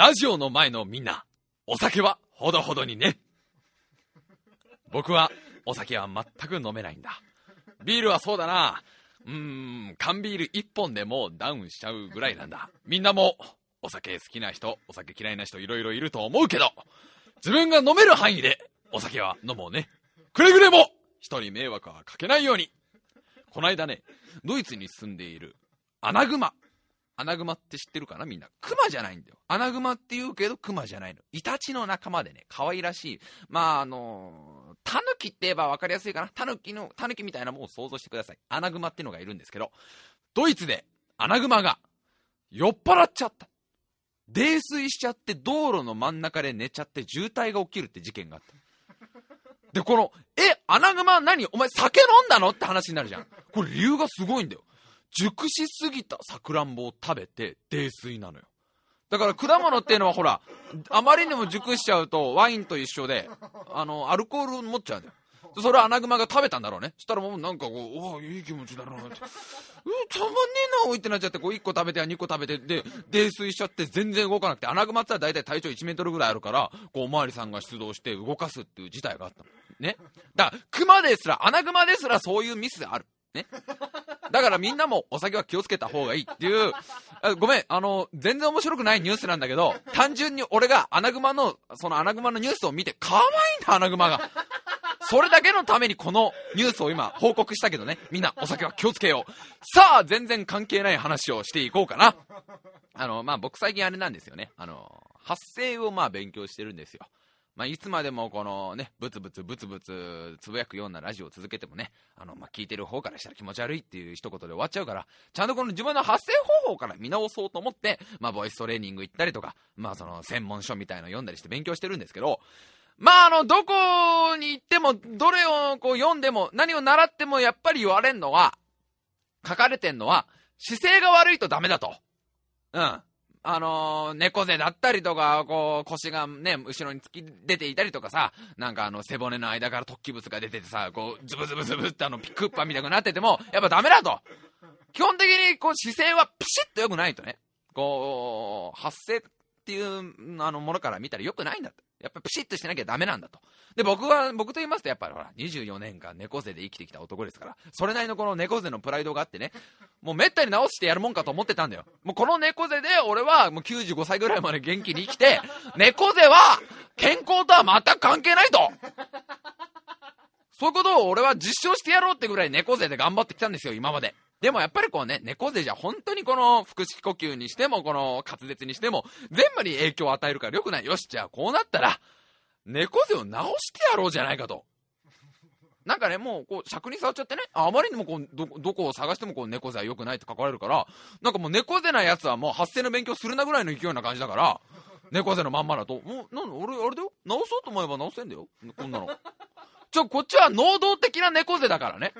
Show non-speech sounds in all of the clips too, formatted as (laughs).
ラジオの前のみんな、お酒はほどほどにね。僕はお酒は全く飲めないんだ。ビールはそうだな。うーん、缶ビール1本でもダウンしちゃうぐらいなんだ。みんなもお酒好きな人、お酒嫌いな人いろいろいると思うけど、自分が飲める範囲でお酒は飲もうね。くれぐれも人に迷惑はかけないように。この間ね、ドイツに住んでいるアナグマ。アナグマって知ってるかな？みんな。クマじゃないんだよ。アナグマって言うけどクマじゃないの。イタチの仲間でね、可愛らしい。まあ、あのー、タヌキって言えば分かりやすいかな。タヌキの、タヌキみたいなものを想像してください。アナグマっていうのがいるんですけど、ドイツでアナグマが酔っ払っちゃった。泥酔しちゃって道路の真ん中で寝ちゃって渋滞が起きるって事件があった。で、この、え、アナグマ何？お前酒飲んだの？って話になるじゃん。これ理由がすごいんだよ。熟しすぎたさくらんぼを食べて泥酔なのよ。だから果物っていうのはほら、あまりにも熟しちゃうとワインと一緒で、あの、アルコール持っちゃうんだよ。それはアナグマが食べたんだろうね。そしたらもうなんかこう、おおいい気持ちだなって。うん、たまんねえなおいってなっちゃって、こう1個食べて2個食べて、で、泥酔しちゃって全然動かなくて、アナグマって大体体長1メートルぐらいあるから、こうおまわりさんが出動して動かすっていう事態があったの。ね。だから、クマですら、アナグマですらそういうミスある。ね。だからみんなもお酒は気をつけた方がいいっていう、ごめん、あの、全然面白くないニュースなんだけど、単純に俺がアナグマの、そのアナグマのニュースを見て、可愛いな、アナグマが。それだけのためにこのニュースを今報告したけどね、みんなお酒は気をつけよう。さあ、全然関係ない話をしていこうかな。あの、まあ、僕最近あれなんですよね。あの、発声をまあ勉強してるんですよ。まあ、いつまでもこのね、ブツブツブツブツつぶやくようなラジオを続けてもね、あの、まあ、聞いてる方からしたら気持ち悪いっていう一言で終わっちゃうから、ちゃんとこの自分の発声方法から見直そうと思って、まあ、ボイストレーニング行ったりとか、まあ、その専門書みたいの読んだりして勉強してるんですけど、まあ、あの、どこに行っても、どれをこう読んでも、何を習ってもやっぱり言われんのは、書かれてんのは、姿勢が悪いとダメだと。うん。あのー、猫背だったりとか、こう、腰がね、後ろに突き出ていたりとかさ、なんかあの、背骨の間から突起物が出ててさ、こう、ズブズブズブってあの、ピクッパみたいになってても、やっぱダメだと。基本的に、こう、姿勢はピシッと良くないとね。こう、発生っていう、あの、ものから見たら良くないんだと。やっぱピシッとしてなきゃダメなんだと。で、僕は、僕と言いますと、やっぱりほら、24年間猫背で生きてきた男ですから、それなりのこの猫背のプライドがあってね、もうめったに直してやるもんかと思ってたんだよ。もうこの猫背で、俺はもう95歳ぐらいまで元気に生きて、猫背は、健康とは全く関係ないと。そういうことを俺は実証してやろうってぐらい猫背で頑張ってきたんですよ、今まで。でもやっぱりこうね、猫背じゃ本当にこの腹式呼吸にしても、この滑舌にしても、全部に影響を与えるから良くない。よし、じゃあこうなったら、猫背を直してやろうじゃないかと。なんかね、もう、こう、尺に触っちゃってね、あまりにもこう、ど、どこを探してもこう、猫背は良くないって書かれるから、なんかもう猫背なやつはもう発声の勉強するなぐらいの勢いな感じだから、猫背のまんまだと、もう、なん俺、あれだよ？直そうと思えば直せんだよこんなの。ちょ、こっちは能動的な猫背だからね。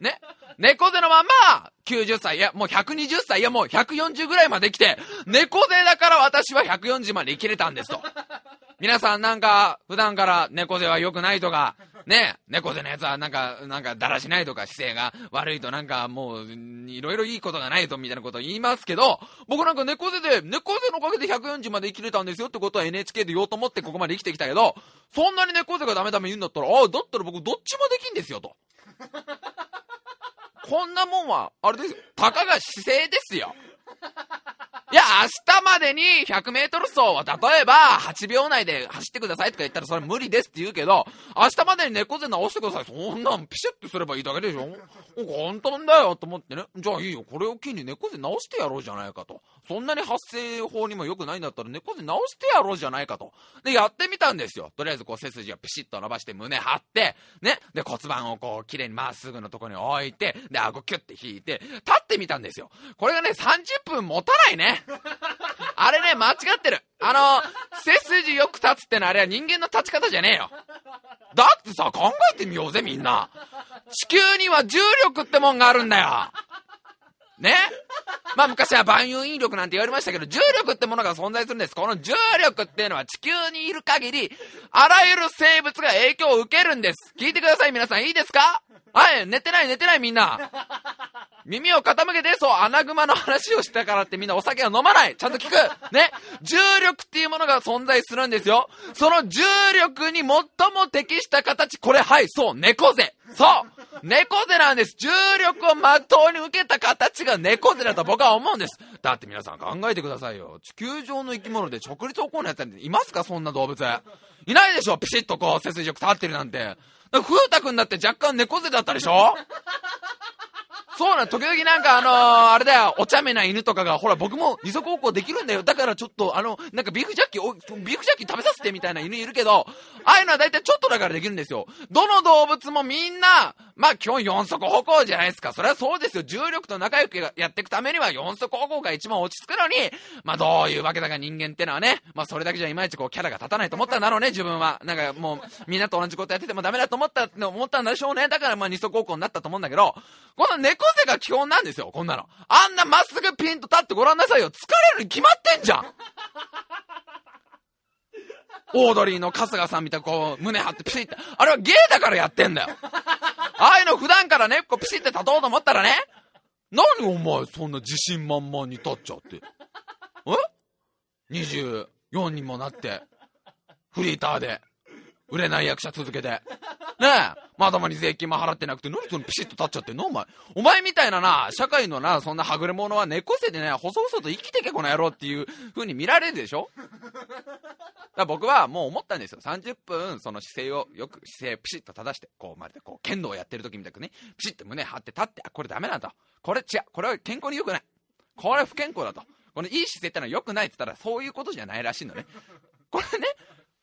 ね。猫背のまんま、90歳、いや、もう120歳、いや、もう140ぐらいまで来て、猫背だから私は140まで生きれたんですと。皆さんなんか、普段から猫背は良くないとか、ね、猫背のやつはなんか、なんかだらしないとか姿勢が悪いとなんかもう、いろいろいいことがないとみたいなことを言いますけど、僕なんか猫背で、猫背のおかげで140まで生きれたんですよってことは NHK で言おうと思ってここまで生きてきたけど、そんなに猫背がダメダメ言うんだったら、ああ、だったら僕どっちもできんですよと。こんなもんは、あれですよ。たかが姿勢ですよ。いや、明日までに100メートル走は例えば8秒内で走ってくださいとか言ったらそれ無理ですって言うけど、明日までに猫背直してください。そんなんピシュッとすればいいだけでしょ簡単だよと思ってね。じゃあいいよ。これを機に猫背直してやろうじゃないかと。そんなに発声法にも良くないんだったら猫背直してやろうじゃないかと。で、やってみたんですよ。とりあえずこう背筋をピシッと伸ばして胸張って、ね。で、骨盤をこう綺麗にまっすぐのところに置いて、で、顎キュッて引いて、立ってみたんですよ。これがね、30分持たないね。(laughs) あれね、間違ってる。あの、背筋よく立つってのはあれは人間の立ち方じゃねえよ。だってさ、考えてみようぜ、みんな。地球には重力ってもんがあるんだよ。ね？まあ昔は万有引力なんて言われましたけど、重力ってものが存在するんです。この重力っていうのは地球にいる限り、あらゆる生物が影響を受けるんです。聞いてください、皆さん。いいですか？はい、寝てない寝てないみんな。耳を傾けて、そう、アナグマの話をしたからってみんなお酒は飲まないちゃんと聞くね重力っていうものが存在するんですよ。その重力に最も適した形、これはい、そう、猫背そう猫背なんです重力をまっとうに受けた形が猫背だと僕は思うんです。だって皆さん考えてくださいよ。地球上の生き物で直立歩行のやつなんていますかそんな動物。いないでしょピシッとこう背筋よく立ってるなんて。風太くんだって若干猫背だったでしょそうな時々なんかあのー、あれだよ、お茶目な犬とかが、ほら僕も二足歩行できるんだよ。だからちょっとあの、なんかビーフジャッキ、ビーフジャッキ食べさせてみたいな犬いるけど、ああいうのは大体ちょっとだからできるんですよ。どの動物もみんな、まあ基本四足歩行じゃないですか。それはそうですよ。重力と仲良くやっていくためには四足歩行が一番落ち着くのに、まあどういうわけだか人間ってのはね、まあそれだけじゃいまいちこうキャラが立たないと思ったんだろうね、自分は。なんかもう、みんなと同じことやっててもダメだと思った、思ったんでしょうね。だからまあ二足歩行になったと思うんだけど、この猫背が基本なんですよ、こんなの。あんなまっすぐピンと立ってごらんなさいよ。疲れるに決まってんじゃんオードリーの春日さんみたいにこう、胸張ってピシッて。あれはゲーだからやってんだよ。ああいうの普段からね、こうピシッて立とうと思ったらね、何お前そんな自信満々に立っちゃって。え ?24 にもなって、フリーターで、売れない役者続けて。ねえ、まともに税金も払ってなくて、何そのピシッと立っちゃってんの？お前。お前みたいなな、社会のな、そんなはぐれ者は猫背でね、細々と生きてけこの野郎っていう風に見られるでしょ？だ僕はもう思ったんですよ。30分、その姿勢をよく、姿勢ピシッと正して、こう、まるでこう、剣道をやってる時みたくね、ピシッと胸張って立って、あ、これダメなんだ。これ違う。これは健康に良くない。これは不健康だと。このいい姿勢ってのは良くないって言ったら、そういうことじゃないらしいのね。これね、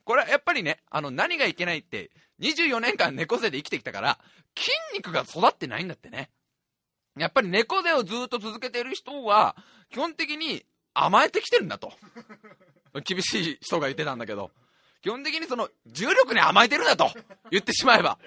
これはやっぱりね、あの、何がいけないって、24年間猫背で生きてきたから、筋肉が育ってないんだってね。やっぱり猫背をずっと続けてる人は、基本的に甘えてきてるんだと。厳しい人が言ってたんだけど、基本的にその、重力に甘えてるんだと言ってしまえば。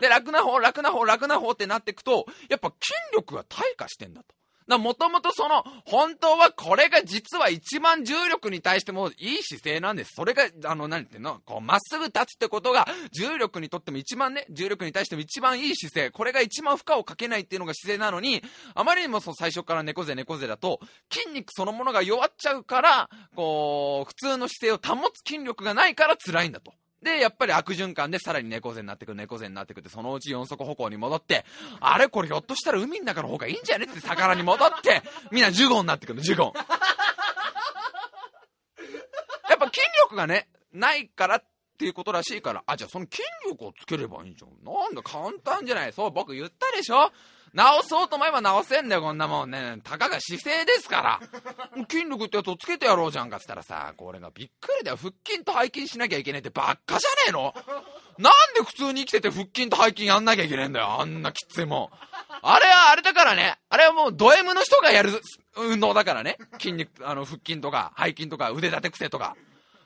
で、楽な方、楽な方、楽な方ってなっていくと、やっぱ筋力が退化してんだと。もともとその、本当はこれが実は一番重力に対してもいい姿勢なんです。それが、あの、何て言うの？こう、まっすぐ立つってことが、重力にとっても一番ね、重力に対しても一番いい姿勢、これが一番負荷をかけないっていうのが姿勢なのに、あまりにもそう最初から猫背猫背だと、筋肉そのものが弱っちゃうから、こう、普通の姿勢を保つ筋力がないから辛いんだと。で、やっぱり悪循環でさらに猫背になってくる、猫背になってくって、そのうち四足歩行に戻って、あれこれひょっとしたら海の中の方がいいんじゃねって魚に戻って、みんなジュゴンになってくるの、ジュゴン。やっぱ筋力がね、ないからっていうことらしいから、あ、じゃあその筋力をつければいいじゃん。なんだ、簡単じゃない。そう、僕言ったでしょ直そうと思えば直せんだよ、こんなもんね。たかが姿勢ですから。筋力ってやつをつけてやろうじゃんかっつったらさ、これがびっくりだよ。腹筋と背筋しなきゃいけないってばっかじゃねえのなんで普通に生きてて腹筋と背筋やんなきゃいけないんだよ。あんなきついもん。あれはあれだからね。あれはもうド M の人がやる運動だからね。筋肉、あの、腹筋とか背筋とか腕立て伏せとか。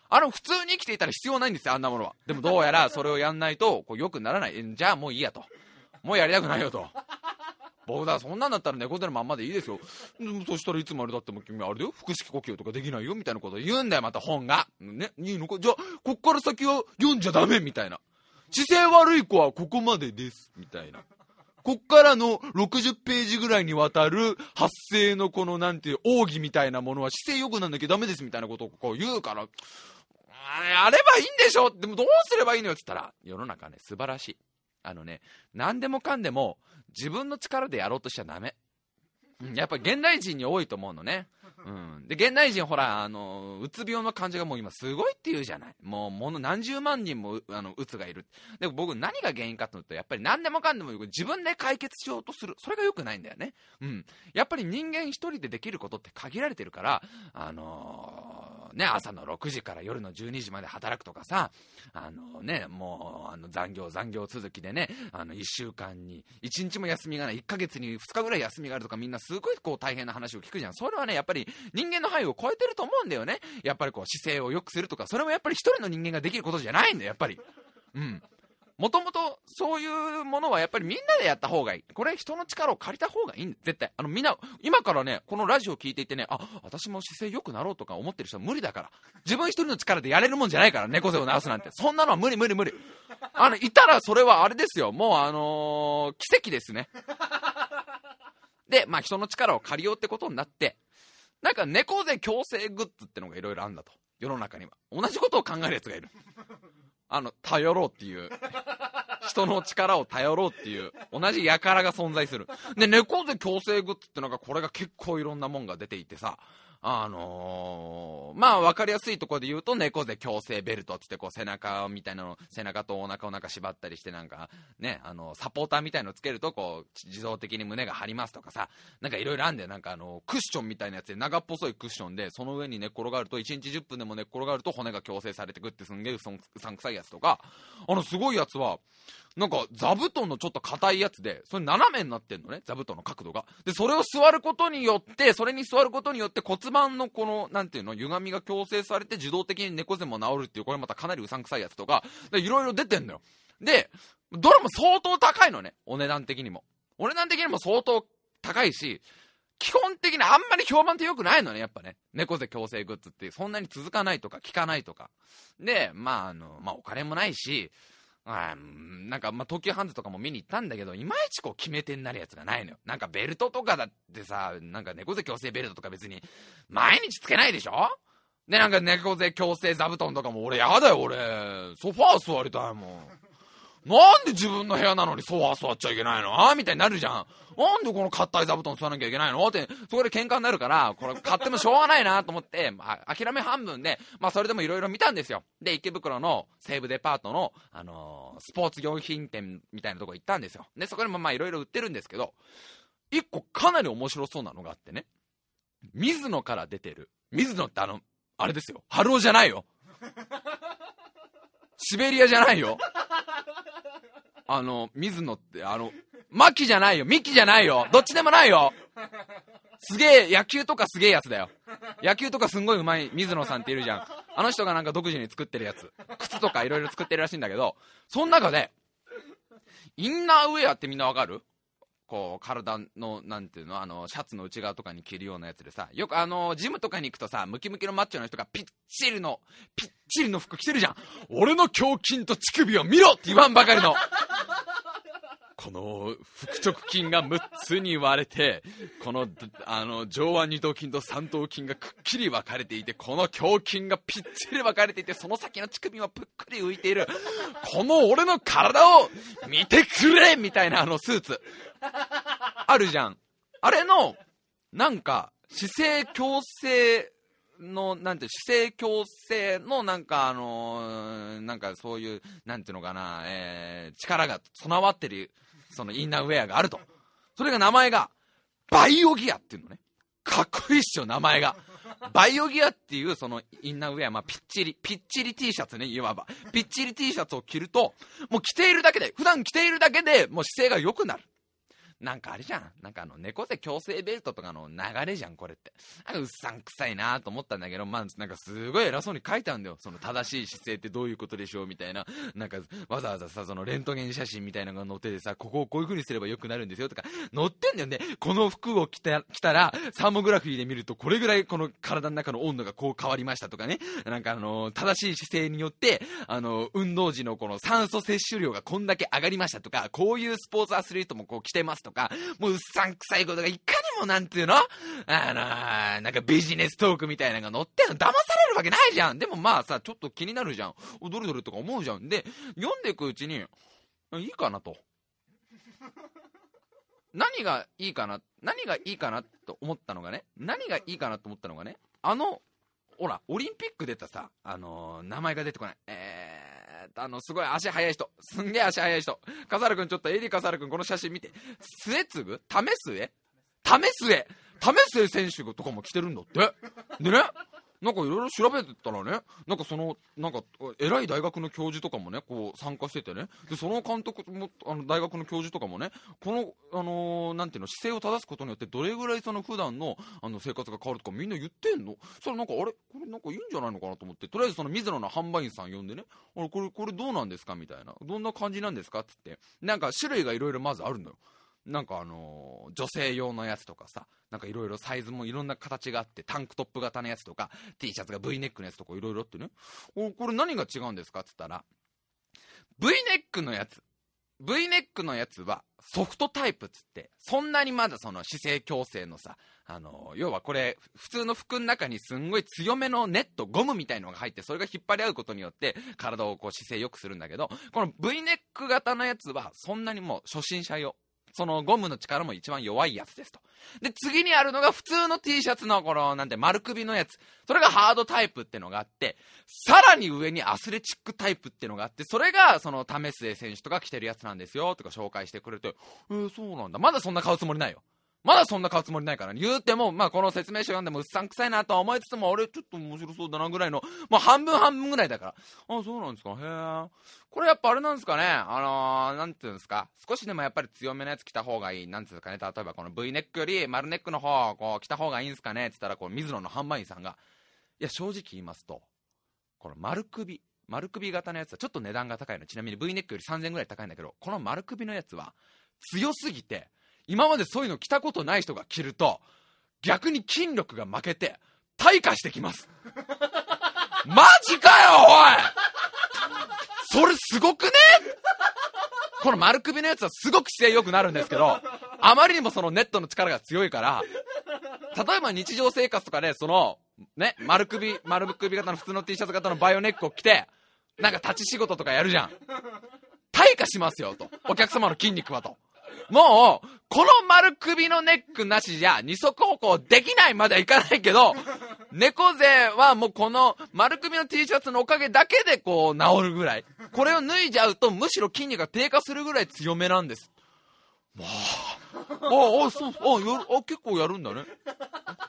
あの、普通に生きていたら必要ないんですよ、あんなものは。でもどうやらそれをやんないと、こう、良くならない。じゃあもういいやと。もうやりたくないよと。僕だ、そんなんだったら猫背のまんまでいいですよ。そしたらいつまでだっても君あれだよ、腹式呼吸とかできないよ、みたいなこと言うんだよ、また本が。ね、いいのか？じゃあ、こっから先は読んじゃダメ、みたいな。姿勢悪い子はここまでです、みたいな。こっからの60ページぐらいにわたる発声のこのなんていう奥義みたいなものは姿勢良くなんなきゃダメですみたいなことをこう言うから、やればいいんでしょでもどうすればいいのよって言ったら、世の中ね、素晴らしい。あのね、何でもかんでも自分の力でやろうとしちゃダメ。やっぱ現代人に多いと思うのね。うん。で、現代人ほら、あの、うつ病の患者がもう今すごいって言うじゃない。もう、もの何十万人も、あの、うつがいる。でも、僕何が原因かというと、やっぱり何でもかんでも自分で解決しようとする。それが良くないんだよね。うん。やっぱり人間一人でできることって限られてるから、あのーね、朝の6時から夜の12時まで働くとかさ、あのね、もう、あの残業残業続きでね、あの1週間に1日も休みがない、1ヶ月に2日ぐらい休みがあるとかみんなすごいこう大変な話を聞くじゃん。それはね、やっぱり人間の範囲を超えてると思うんだよね。やっぱりこう姿勢を良くするとか、それもやっぱり一人の人間ができることじゃないんだよ、やっぱり。うん。もともとそういうものはやっぱりみんなでやった方がいい。これ人の力を借りた方がいいんだ。絶対。あのみんな、今からね、このラジオを聞いていてね、あ、私も姿勢良くなろうとか思ってる人は無理だから。自分一人の力でやれるもんじゃないから、猫背を直すなんて。そんなのは無理無理無理。あの、いたらそれはあれですよ。もうあのー、奇跡ですね。で、まあ人の力を借りようってことになって、なんか猫背矯正グッズってのがいろいろあるんだと。世の中には。同じことを考えるやつがいる。あの、頼ろうっていう。人の力を頼ろうっていう、同じ輩が存在する。で、猫背矯正グッズってなんかこれが結構いろんなもんが出ていてさ、あのー、まあ、わかりやすいところで言うと、猫背矯正ベルトっつって、こう、背中みたいなの、背中とお腹をなんか縛ったりして、なんか、ね、あの、サポーターみたいのつけると、こう、自動的に胸が張りますとかさ、なんかいろいろあんだよ。なんかあの、クッションみたいなやつで、長っぽそいクッションで、その上に寝っ転がると、1日10分でも寝っ転がると骨が矯正されてくってすんげえうさんくさいやつとか、あの、すごいやつは、なんか座布団のちょっと硬いやつで、それ斜めになってんのね、座布団の角度が。で、それを座ることによって、それに座ることによって骨盤のこの、なんていうの、歪みが矯正されて自動的に猫背も治るっていう、これまたかなりうさんくさいやつとか、いろいろ出てんのよ。で、どれも相当高いのね、お値段的にも。お値段的にも相当高いし、基本的にあんまり評判って良くないのね、やっぱね。猫背矯正グッズってそんなに続かないとか効かないとか。で、まああの、まあお金もないし、あなんか、まあ、東急ハンズとかも見に行ったんだけど、いまいちこう決め手になるやつがないのよ。なんかベルトとかだってさ、なんか猫背矯正ベルトとか別に、毎日つけないでしょ？で、なんか猫背矯正座布団とかも俺やだよ、俺。ソファー座りたいもん。なんで自分の部屋なのにソファー座っちゃいけないの？みたいになるじゃん。なんでこの硬い座布団座らなきゃいけないの？って、そこで喧嘩になるから、これ買ってもしょうがないなと思って、まあ、諦め半分で、まあそれでもいろいろ見たんですよ。で、池袋の西武デパートの、あのー、スポーツ用品店みたいなとこ行ったんですよ。で、そこにもまあいろいろ売ってるんですけど、一個かなり面白そうなのがあってね、水野から出てる、水野ってあの、あれですよ、春尾じゃないよ。シベリアじゃないよ。あの、水野って、あの、マキじゃないよ、ミキじゃないよ、どっちでもないよ。すげえ、野球とかすげえやつだよ。野球とかすんごいうまい水野さんっているじゃん。あの人がなんか独自に作ってるやつ。靴とかいろいろ作ってるらしいんだけど、その中で、インナーウェアってみんなわかる？こう、体の、なんていうの、あの、シャツの内側とかに着るようなやつでさ、よくあの、ジムとかに行くとさ、ムキムキのマッチョの人がぴっちりの、ぴっちりの服着てるじゃん。俺の胸筋と乳首を見ろって言わんばかりの。この腹直筋が6つに割れて、この、あの、上腕二頭筋と三頭筋がくっきり分かれていて、この胸筋がぴっちり分かれていて、その先の乳首はぷっくり浮いている。この俺の体を見てくれみたいなあのスーツ。あるじゃん。あれの、なんか、姿勢矯正の、なんて、姿勢矯正の、なんか、あのー、なんかそういう、なんていうのかな、えー、力が備わってる、そのインナーウェアがあると。それが名前が、バイオギアっていうのね。かっこいいっしょ、名前が。バイオギアっていうそのインナーウェア、まあ、ぴっちり、ぴっちり T シャツね、いわば。ぴっちり T シャツを着ると、もう着ているだけで、普段着ているだけでもう姿勢が良くなる。なんかあれじゃん。なんかあの、猫背矯正ベルトとかの流れじゃん、これって。なんかうっさんくさいなと思ったんだけど、まあ、なんかすごい偉そうに書いてあるんだよ。その正しい姿勢ってどういうことでしょうみたいな。なんか、わざわざさ、そのレントゲン写真みたいなのが載っててさ、ここをこういう風にすれば良くなるんですよとか、載ってんだよね。この服を着た着たら、サーモグラフィーで見ると、これぐらいこの体の中の温度がこう変わりましたとかね。なんかあの、正しい姿勢によって、あの、運動時のこの酸素摂取量がこんだけ上がりましたとか、こういうスポーツアスリートもこう着てますとか、とかもううっさんくさいことがいかにもなんていうの？あの、なんかビジネストークみたいなのが載ってんの騙されるわけないじゃん。でもまあさ、ちょっと気になるじゃん。どれどれとか思うじゃん。で、読んでいくうちに、いいかなと。何がいいかな、何がいいかなと思ったのがね、何がいいかなと思ったのがね、あの、ほら、オリンピック出たさ、あのー、名前が出てこない。えーあの、すごい足速い人。すんげえ足速い人。笠原くん、ちょっとエリー笠原くん、この写真見て。末継為末為末為末選手とかも来てるんだって。でね、なんかいろいろ調べてたらね、なんかその、なんか、偉い大学の教授とかもね、こう参加しててね、で、その監督も、あの、大学の教授とかもね、この、あのー、なんていうの、姿勢を正すことによって、どれぐらいその普段の、あの、生活が変わるとかみんな言ってんの？それなんか、あれ？これなんかいいんじゃないのかなと思って、とりあえずその水野の販売員さん呼んでね、あれ、これ、これどうなんですか？みたいな。どんな感じなんですか？って言って、なんか種類がいろいろまずあるのよ。なんかあのー、女性用のやつとかさ、なんかいろいろサイズもいろんな形があって、タンクトップ型のやつとか、T シャツが V ネックのやつとかいろいろってね、おこれ何が違うんですか？って言ったら、V ネックのやつ。V ネックのやつはソフトタイプっつって、そんなにまだその姿勢矯正のさ、あの、要はこれ、普通の服の中にすんごい強めのネット、ゴムみたいのが入って、それが引っ張り合うことによって、体をこう姿勢良くするんだけど、この V ネック型のやつは、そんなにもう初心者用。そのゴムの力も一番弱いやつですと。で、次にあるのが普通の T シャツのこの、なんて丸首のやつ。それがハードタイプってのがあって、さらに上にアスレチックタイプってのがあって、それがその為末選手とか着てるやつなんですよ、とか紹介してくれて、えー、そうなんだ。まだそんな買うつもりないよ。まだそんな買うつもりないから、ね、言うても、まあこの説明書読んでもうっさんくさいなとは思いつつも、俺ちょっと面白そうだなぐらいの、まあ半分半分ぐらいだから。あ、そうなんですか。へえ。これやっぱあれなんですかね。あのー、なんていうんですか。少しでもやっぱり強めのやつ着た方がいい。なんていうんですかね。例えばこの V ネックより丸ネックの方、こう着た方がいいんですかねって言ったら、こう水野の販売員さんが、いや正直言いますと、この丸首、丸首型のやつはちょっと値段が高いの。ちなみに V ネックより3000円ぐらい高いんだけど、この丸首のやつは強すぎて、今までそういうの着たことない人が着ると、逆に筋力が負けて、退化してきます。(laughs) マジかよ、おいそれすごくね？この丸首のやつはすごく姿勢良くなるんですけど、あまりにもそのネットの力が強いから、例えば日常生活とかで、その、ね、丸首、丸首型の普通の T シャツ型のバイオネックを着て、なんか立ち仕事とかやるじゃん。退化しますよ、と。お客様の筋肉はと。もう、この丸首のネックなしじゃ二足歩行できないまではいかないけど、(laughs) 猫背はもうこの丸首の T シャツのおかげだけでこう治るぐらい。これを脱いじゃうとむしろ筋肉が低下するぐらい強めなんです。まあ、あ、あ、そう、あ、やる、あ、結構やるんだね。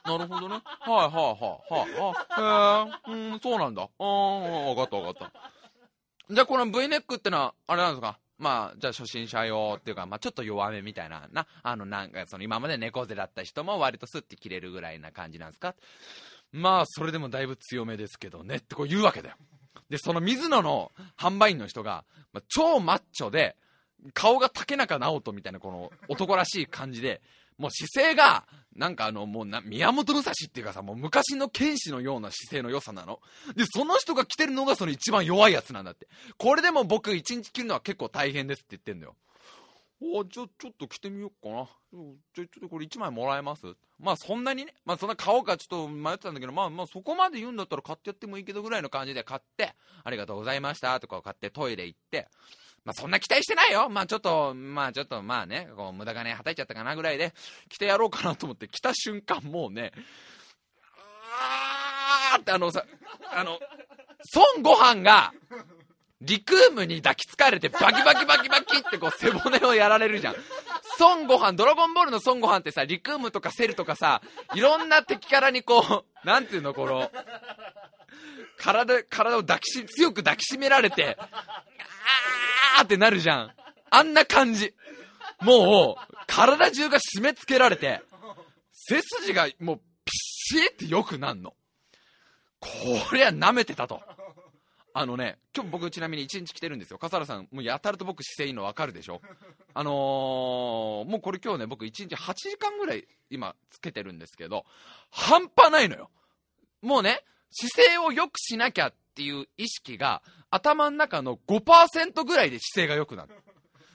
なるほどね。はいはいはいはい。あ、へえ、うん、そうなんだ。ああ、わかったわかった。じゃあこの V ネックってのは、あれなんですか？まあ、じゃあ初心者用っていうか、まあちょっと弱めみたいな、な、あの、なんかその今まで猫背だった人も割とスッて切れるぐらいな感じなんですか？まあ、それでもだいぶ強めですけどねってこう言うわけだよ。で、その水野の販売員の人が、まあ、超マッチョで、顔が竹中直人みたいなこの男らしい感じで、もう姿勢が、なんかあの、もうな、宮本武蔵っていうかさ、もう昔の剣士のような姿勢の良さなの。で、その人が着てるのがその一番弱いやつなんだって。これでも僕一日着るのは結構大変ですって言ってんだよ。おじゃあちょっと着てみようかな。じゃあちょっとこれ1枚もらえます？まあそんなにね、まあそんな買おうかちょっと迷ってたんだけど、まあまあそこまで言うんだったら買ってやってもいいけどぐらいの感じで買って、ありがとうございましたとか買ってトイレ行って、まあそんな期待してないよ。まあちょっと、まあちょっとまあね、こう無駄金はたいちゃったかなぐらいで、着てやろうかなと思って着た瞬間もうね、あーってあのさ、あの、孫悟飯が、リクームに抱きつかれてバキバキバキバキってこう背骨をやられるじゃん。孫悟飯、ドラゴンボールの孫悟飯ってさ、リクームとかセルとかさ、いろんな敵からにこう、なんていうの、この、体、体を抱きし、強く抱きしめられて、あーってなるじゃん。あんな感じ。もう、体中が締め付けられて、背筋がもう、ピシーってよくなんの。こりゃ舐めてたと。あのね、今日僕ちなみに1日来てるんですよ。笠原さん、もうやたらと僕姿勢いいの分かるでしょあのー、もうこれ今日ね、僕1日8時間ぐらい今つけてるんですけど、半端ないのよ。もうね、姿勢を良くしなきゃっていう意識が頭の中の5%ぐらいで姿勢が良くなる。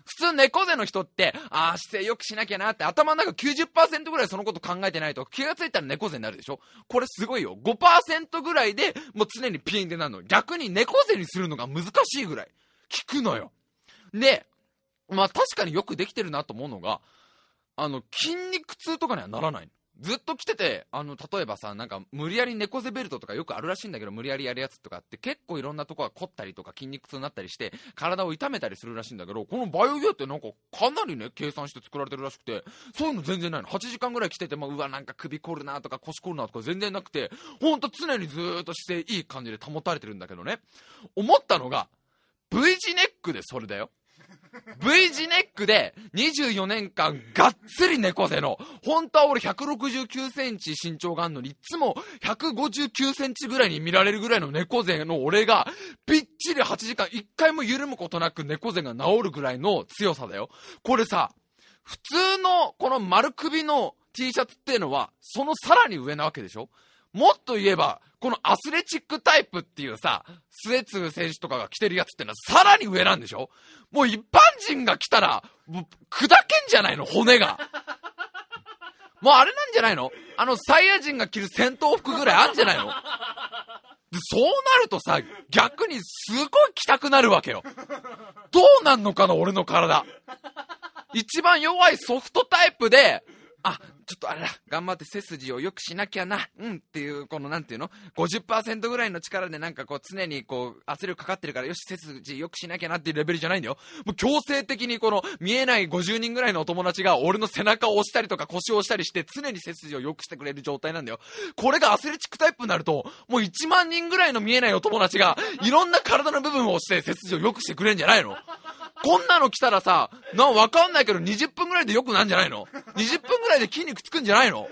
普通猫背の人って、ああ、姿勢良くしなきゃなって頭の中90%ぐらいそのこと考えてないと気がついたら猫背になるでしょ？これすごいよ。5%ぐらいでもう常にピンってなるの。逆に猫背にするのが難しいぐらい効くのよ。で、まあ確かによくできてるなと思うのが、あの、筋肉痛とかにはならないのずっと来てて、あの、例えばさ、なんか、無理やり猫背ベルトとかよくあるらしいんだけど、無理やりやるやつとかって結構いろんなとこが凝ったりとか筋肉痛になったりして、体を痛めたりするらしいんだけど、このバイオギアってなんかかなりね、計算して作られてるらしくて、そういうの全然ないの。8時間ぐらい来てても、うわ、なんか首凝るなとか腰凝るなとか全然なくて、ほんと常にずーっと姿勢いい感じで保たれてるんだけどね。思ったのが、V 字ネックでそれだよ。V 字ネックで24年間がっつり猫背の、本当は俺169センチ身長があんのに、いつも159センチぐらいに見られるぐらいの猫背の俺が、びっちり8時間1回も緩むことなく猫背が治るぐらいの強さだよ。これさ、普通のこの丸首の T シャツっていうのは、そのさらに上なわけでしょ？もっと言えば、このアスレチックタイプっていうさ、スエツ選手とかが着てるやつってのはさらに上なんでしょ？もう一般人が来たら、もう砕けんじゃないの骨が。もうあれなんじゃないの？あの、サイヤ人が着る戦闘服ぐらいあるんじゃないの？でそうなるとさ、逆にすごい着たくなるわけよ。どうなんのかな、俺の体。一番弱いソフトタイプで、あ、ちょっとあれだ、頑張って背筋を良くしなきゃな、うんっていう、このなんていうの ?50% ぐらいの力でなんかこう常にこう圧力かかってるからよし背筋良くしなきゃなっていうレベルじゃないんだよ。もう強制的にこの見えない50人ぐらいのお友達が俺の背中を押したりとか腰を押したりして常に背筋を良くしてくれる状態なんだよ。これがアスレチックタイプになると、もう1万人ぐらいの見えないお友達がいろんな体の部分を押して背筋を良くしてくれるんじゃないのこんなの来たらさ、な、わかんないけど20分ぐらいで良くなんじゃないの ?20 分ぐらいで筋肉くっつくんじゃないの？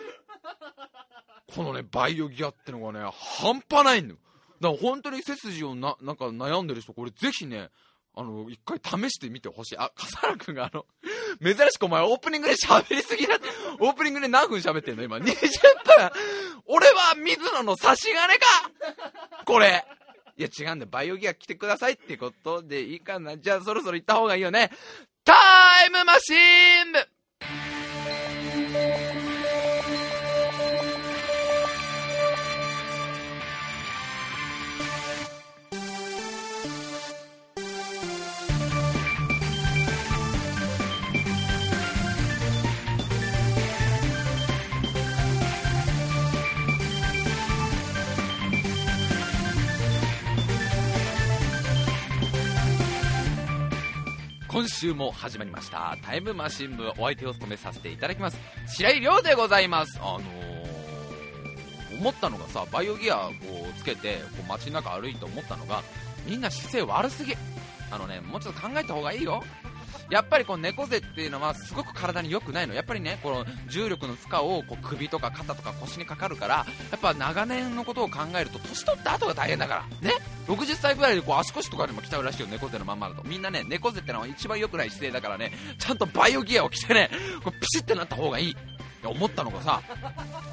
このね、バイオギアってのがね、半端ないんだ。から本当に背筋をな、なんか悩んでる人、これぜひね、あの、一回試してみてほしい。あ、笠原くんがあの、珍しくお前オープニングで喋りすぎなって、オープニングで何分喋ってんの？今。20分俺は水野の差し金かこれ。いや違うんだよ。バイオギア来てくださいってことでいいかな。じゃあそろそろ行った方がいいよね。タイムマシーン部今週も始まりました。タイムマシン部お相手を務めさせていただきます。白井亮でございます。あのー、思ったのがさバイオギアをつけてこう街中歩いて思ったのがみんな姿勢悪すぎ。あのねもうちょっと考えた方がいいよ。やっぱりこう猫背っていうのはすごく体に良くないの。やっぱりねこの重力の負荷をこう首とか肩とか腰にかかるからやっぱ長年のことを考えると年取った後が大変だから。ね。60歳ぐらいでこう足腰とかでも鍛えるらしいよ。猫背のまんまだと。みんなね猫背ってのは一番良くない姿勢だからね。ちゃんとバイオギアを着てねこうピシッてなった方がいい。思ったのがさ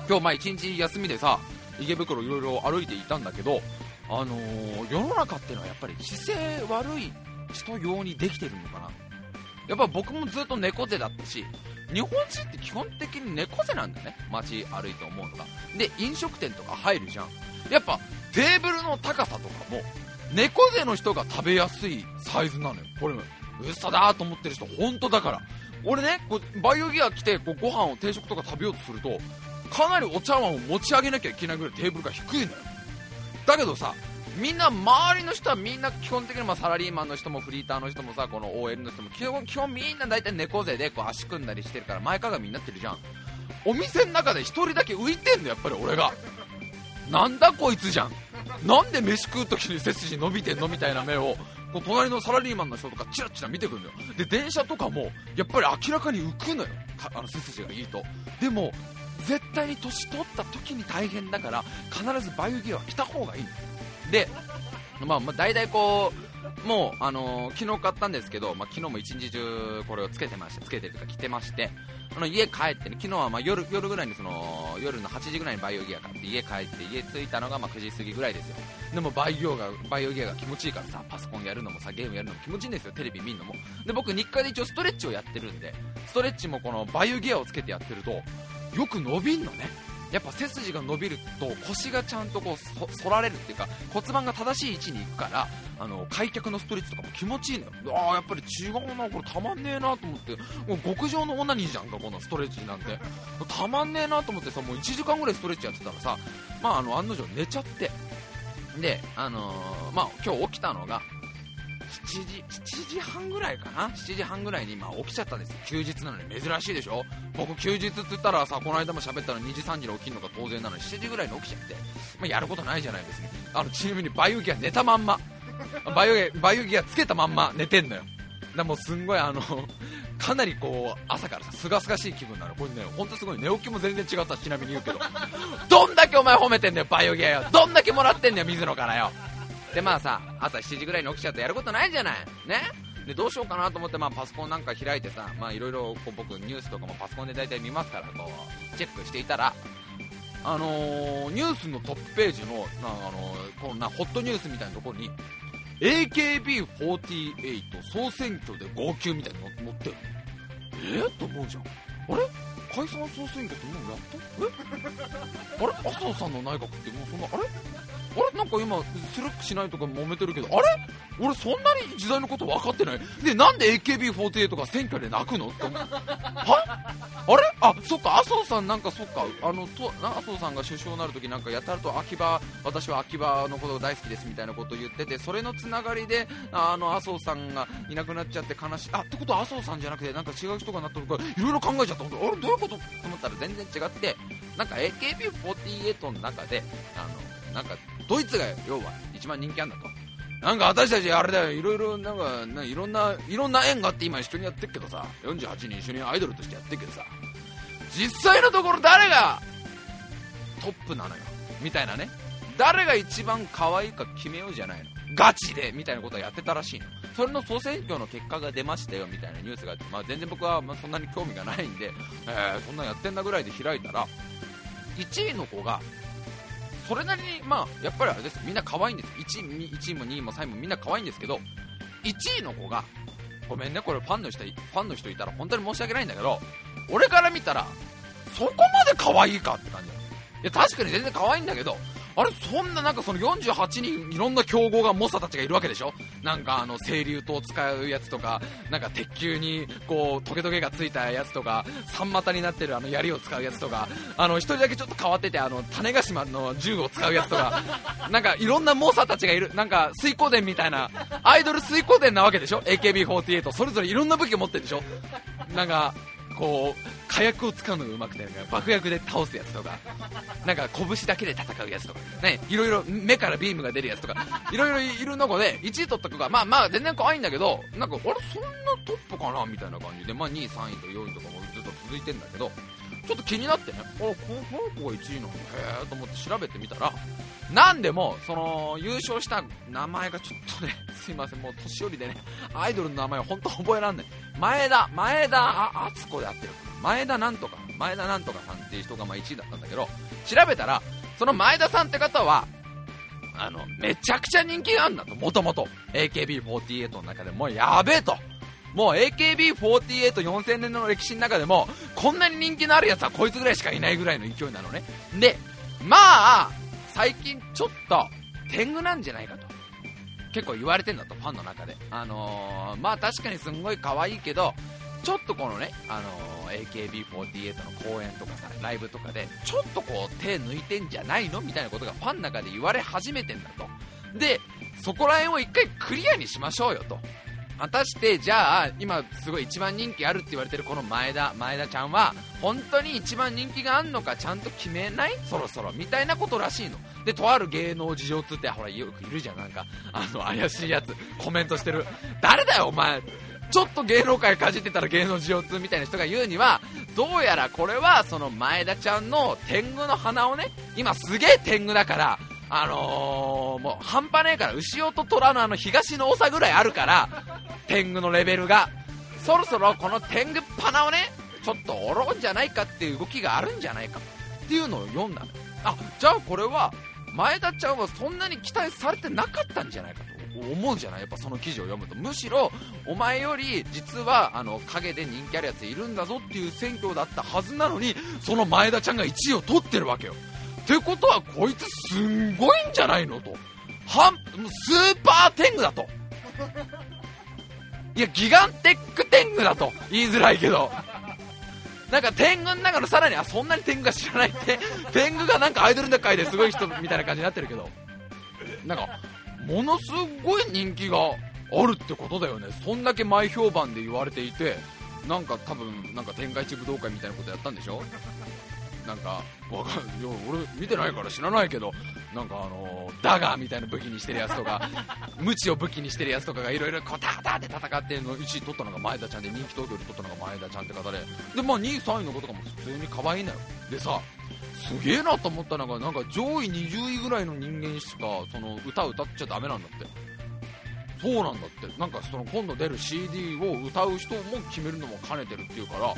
今日まあ一日休みでさ池袋いろいろ歩いていたんだけどあのー、世の中っていうのはやっぱり姿勢悪い人用にできてるのかな。やっぱ僕もずっと猫背だったし日本人って基本的に猫背なんだね。街歩いて思うのが。で飲食店とか入るじゃん。やっぱテーブルの高さとかも猫背の人が食べやすいサイズなのよ。これ嘘だと思ってる人本当だから。俺ねこうバイオギア来てこうご飯を定食とか食べようとするとかなりお茶碗を持ち上げなきゃいけないぐらいテーブルが低いのよ。だけどさみんな周りの人はみんな基本的にまサラリーマンの人もフリーターの人もさこの OL の人も基本基本みんな大体猫背でこう足組んだりしてるから前かがみになってるじゃん。お店の中で1人だけ浮いてんのやっぱり俺が。なんだこいつじゃん。なんで飯食う時に背筋伸びてんのみたいな目をこう隣のサラリーマンの人とかチラチラ見てくるのよ。で電車とかもやっぱり明らかに浮くのよ。あの背筋がいいと。でも絶対に年取った時に大変だから必ずバイオギアは着た方がいい。ので、まあ、まあ、大体こう、もう、あのー、昨日買ったんですけど、まあ、昨日も一日中これをつけてまして、つけてるか着てまして、あの家帰ってね、昨日はまあ夜夜ぐらいにその夜の8時ぐらいにバイオギア買って家帰って家着いたのがまあ9時過ぎぐらいですよ。でもバイオがバイオギアが気持ちいいからさ、パソコンやるのもさゲームやるのも気持ちいいんですよ。テレビ見るのも。で僕日課で一応ストレッチをやってるんで、ストレッチもこのバイオギアをつけてやってるとよく伸びんのね。やっぱ背筋が伸びると腰がちゃんとこう反られるっていうか骨盤が正しい位置に行くからあの開脚のストレッチとかも気持ちいいの。よああやっぱり違うなこれたまんねえなと思って。もう極上の女にいいじゃんかこのストレッチなんて。たまんねえなと思ってさもう1時間ぐらいストレッチやってたらさまああの案の定寝ちゃって。であのー、まあ今日起きたのが7時、7時半ぐらいかな ?7 時半ぐらいに今起きちゃったんです休日なのに珍しいでしょ？僕休日って言ったらさ、この間も喋ったら2時3時に起きるのが当然なのに7時ぐらいに起きちゃって、まあ、やることないじゃないですね。あの、ちなみにバイオギア寝たまんま。バイオギ、バイオギアつけたまんま寝てんのよ。だもすんごいあの、かなりこう、朝からさ、すがすがしい気分なの。これね、ほんとすごい、寝起きも全然違ったちなみに言うけど。どんだけお前褒めてんだよ、バイオギアよ。どんだけもらってんだよ、水野からよ。でまあさ朝7時ぐらいに起きちゃってやることないじゃない。ね？でどうしようかなと思って、まあ、パソコンなんか開いてさいろいろ僕ニュースとかもパソコンで大体見ますからこうチェックしていたらあのー、ニュースのトップページの、あのー、こんなホットニュースみたいなところに AKB48 総選挙で号泣みたいに載ってえっ、と思うじゃん。あれ？解散総選挙ってもうやった？え？あれ？麻生さんの内閣ってもうそんなあれ？あれ？なんか今するしないとか揉めてるけどあれ？俺そんなに時代のこと分かってない？でなんで AKB48 が選挙で泣くの？って思う。は？あれ？あそっか麻生さんなんかそっか。あのと麻生さんが首相になるときなんかやたらと秋葉私は秋葉のことが大好きですみたいなことを言っててそれのつながりであの麻生さんがいなくなっちゃって悲しいあってことは麻生さんじゃなくてなんか違う人がなったのかいろいろ考えちゃったあれ？どういうこと？と思ったら全然違ってなんか AKB48 の中であのなんかドイツが要は一番人気あんだと。なんか私たちあれだよいろいろなんかいろんないろんな縁があって今一緒にやってるけどさ。48人一緒にアイドルとしてやってるけどさ。実際のところ誰がトップなのよ。みたいなね。誰が一番可愛いか決めようじゃないの。ガチでみたいなことをやってたらしいのそれの総選挙の結果が出ましたよみたいなニュースがあって、まあ、全然僕はまそんなに興味がないんで、えーそんなやってんだぐらいで開いたら1位の子がそれなりに、まあ、やっぱりあれです。みんな可愛いんです。1位 ,1 位も2位も3位もみんな可愛いんですけど1位の子がごめんねこれファンの人ファンの人いたら本当に申し訳ないんだけど俺から見たらそこまで可愛いかって感じいや確かに全然可愛いんだけどあれそんななんかその48人いろんな競合が猛者たちがいるわけでしょ？なんかあの清流刀を使うやつとかなんか鉄球にこうトゲトゲがついたやつとか三股になってるあの槍を使うやつとかあの一人だけちょっと変わっててあの種子島の銃を使うやつとか (laughs) なんかいろんな猛者たちがいるなんか水光伝みたいなアイドル水光伝なわけでしょ？AKB48 それぞれいろんな武器を持ってるでしょ？なんかこう火薬を使うのがうまくてなんか爆薬で倒すやつとかなんか拳だけで戦うやつとかねいろいろ目からビームが出るやつとかいろいろいる中で1位取った子がまあまあ全然可愛いんだけどなんかあれそんなトップかな？みたいな感じで。まあ2位3位と4位とかもずっと続いてんだけど。ちょっと気になってね。あこの子が1位なのへえと思って調べてみたらなんでもその優勝した名前がちょっとね (laughs) すいません。もう年寄りでねアイドルの名前を本当覚えらんない。前田前田あ敦子であってる。前田なんとか前田なんとかさんっていう人がまあ1位だったんだけど調べたらその前田さんって方はあのめちゃくちゃ人気があるんだと。もともと AKB48 の中でもうやべえと。もう AKB484000 年の歴史の中でもこんなに人気のあるやつはこいつぐらいしかいないぐらいの勢いなのね。でまあ最近ちょっと天狗なんじゃないかと結構言われてんだとファンの中で。あのーまあ確かにすんごい可愛いけどちょっとこのね、あのー AKB48 の公演とかさライブとかでちょっとこう手抜いてんじゃないの？みたいなことがファンの中で言われ始めてんだと。でそこら辺を一回クリアにしましょうよと。果たしてじゃあ今すごい一番人気あるって言われてるこの前田前田ちゃんは本当に一番人気があんのかちゃんと決めない？そろそろみたいなことらしいの。でとある芸能事情通ってほらよくいるじゃんなんか。あの怪しいやつコメントしてる。誰だよお前。ちょっと芸能界かじってたら芸能事情通みたいな人が言うにはどうやらこれはその前田ちゃんの天狗の鼻をね今すげえ天狗だからあのーもう半端ねえから牛尾と虎のあの東の長ぐらいあるから天狗のレベルが。そろそろこの天狗パナをねちょっと折ろうんじゃないかっていう動きがあるんじゃないか。っていうのを読んだの。あじゃあこれは前田ちゃんはそんなに期待されてなかったんじゃないかと。思うじゃない？やっぱその記事を読むと。むしろお前より実はあの陰で人気あるやついるんだぞっていう選挙だったはずなのにその前田ちゃんが1位を取ってるわけよ。ってことはこいつすんごいんじゃないのと。はんスーパー天狗だと。いやギガンテック天狗だと。言いづらいけど。なんか天狗の中のさらにあそんなに天狗が知らないって。天狗がなんかアイドルの界ですごい人みたいな感じになってるけど。なんかものすごい人気があるってことだよね。そんだけ前評判で言われていてなんか多分なんか天下一武道会みたいなことやったんでしょ？なんかわかんい。や俺見てないから知らないけどなんかあのーダガーみたいな武器にしてるやつとか (laughs) 無知を武器にしてるやつとかがいろいろこうタタって戦ってるの1位取ったのが前田ちゃんで人気投票で取ったのが前田ちゃんって方で。でまあ2位3位の子とかも普通に可愛いのよ。でさすげえなと思ったのがなんか上位20位ぐらいの人間しかその歌歌っちゃダメなんだって。そうなんだって。なんかその今度出る CD を歌う人も決めるのも兼ねてるっていうから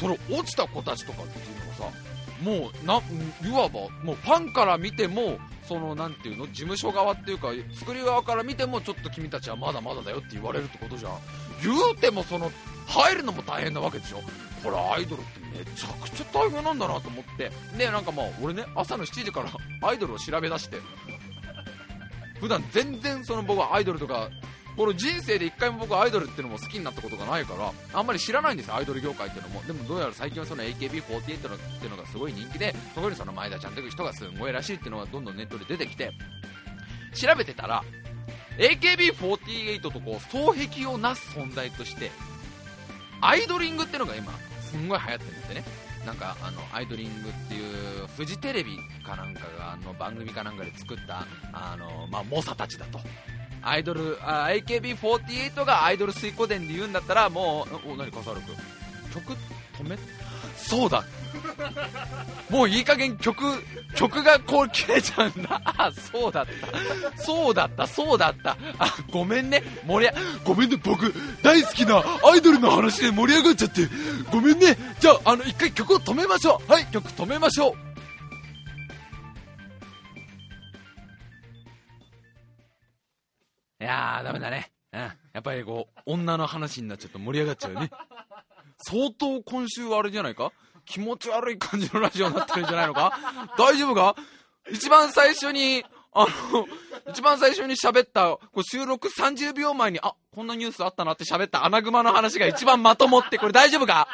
それ落ちた子たちとかっていうのがさもうないわばもうファンから見てもそのなんていうの事務所側っていうか作り側から見てもちょっと君たちはまだまだだよって言われるってことじゃん。言うてもその入るのも大変なわけでしょ。これアイドルってめちゃくちゃ大変なんだなと思って。でなんかまあ俺ね朝の7時からアイドルを調べ出して。普段全然その僕はアイドルとかこの人生で一回も僕アイドルってのも好きになったことがないからあんまり知らないんです。よアイドル業界っていうのもでもどうやら最近はその AKB48 っていうのがすごい人気で特にその前田ちゃんという人がすごいらしいっていうのがどんどんネットで出てきて調べてたら AKB48 とこう双璧をなす存在としてアイドリングっていうのが今すんごい流行ってるんですよね。なんかあのアイドリングっていうフジテレビかなんかがあの番組かなんかで作ったあの、まあ、猛者たちだと。アイドルあ AKB48 がアイドル水湖伝で言うんだったらもうお何笠原君？曲止め？そうだ。もういい加減曲曲がこう切れちゃうんだあそうだった。そうだったそうだった。あごめんね。盛りごめんね僕大好きなアイドルの話で盛り上がっちゃって。ごめんね。じゃああの一回曲を止めましょう。はい曲止めましょう。いやー、ダメだね。うん。やっぱりこう、女の話になっちゃうと盛り上がっちゃうね。相当今週はあれじゃないか？気持ち悪い感じのラジオになってるんじゃないのか？大丈夫か？一番最初に、あの、一番最初に喋った、こう収録30秒前に、あ、こんなニュースあったなって喋ったアナグマの話が一番まともって、これ大丈夫か？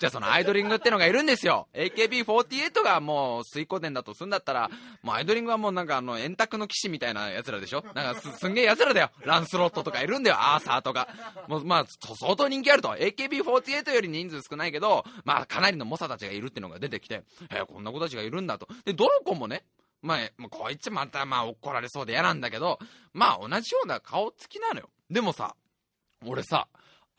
じゃあそのアイドリングってのがいるんですよ。AKB48 がもう水光伝だとすんだったら、もうアイドリングはもうなんかあの円卓の騎士みたいな奴らでしょなんかすすんげえ奴らだよ。ランスロットとかいるんだよ。アーサーとか。もうまあ相当人気あると。AKB48 より人数少ないけど、まあかなりの猛者たちがいるってのが出てきて、えこんな子たちがいるんだと。で、どの子もね、まあ、まあ、こいつまたまあ怒られそうで嫌なんだけど、まあ同じような顔つきなのよ。でもさ、俺さ、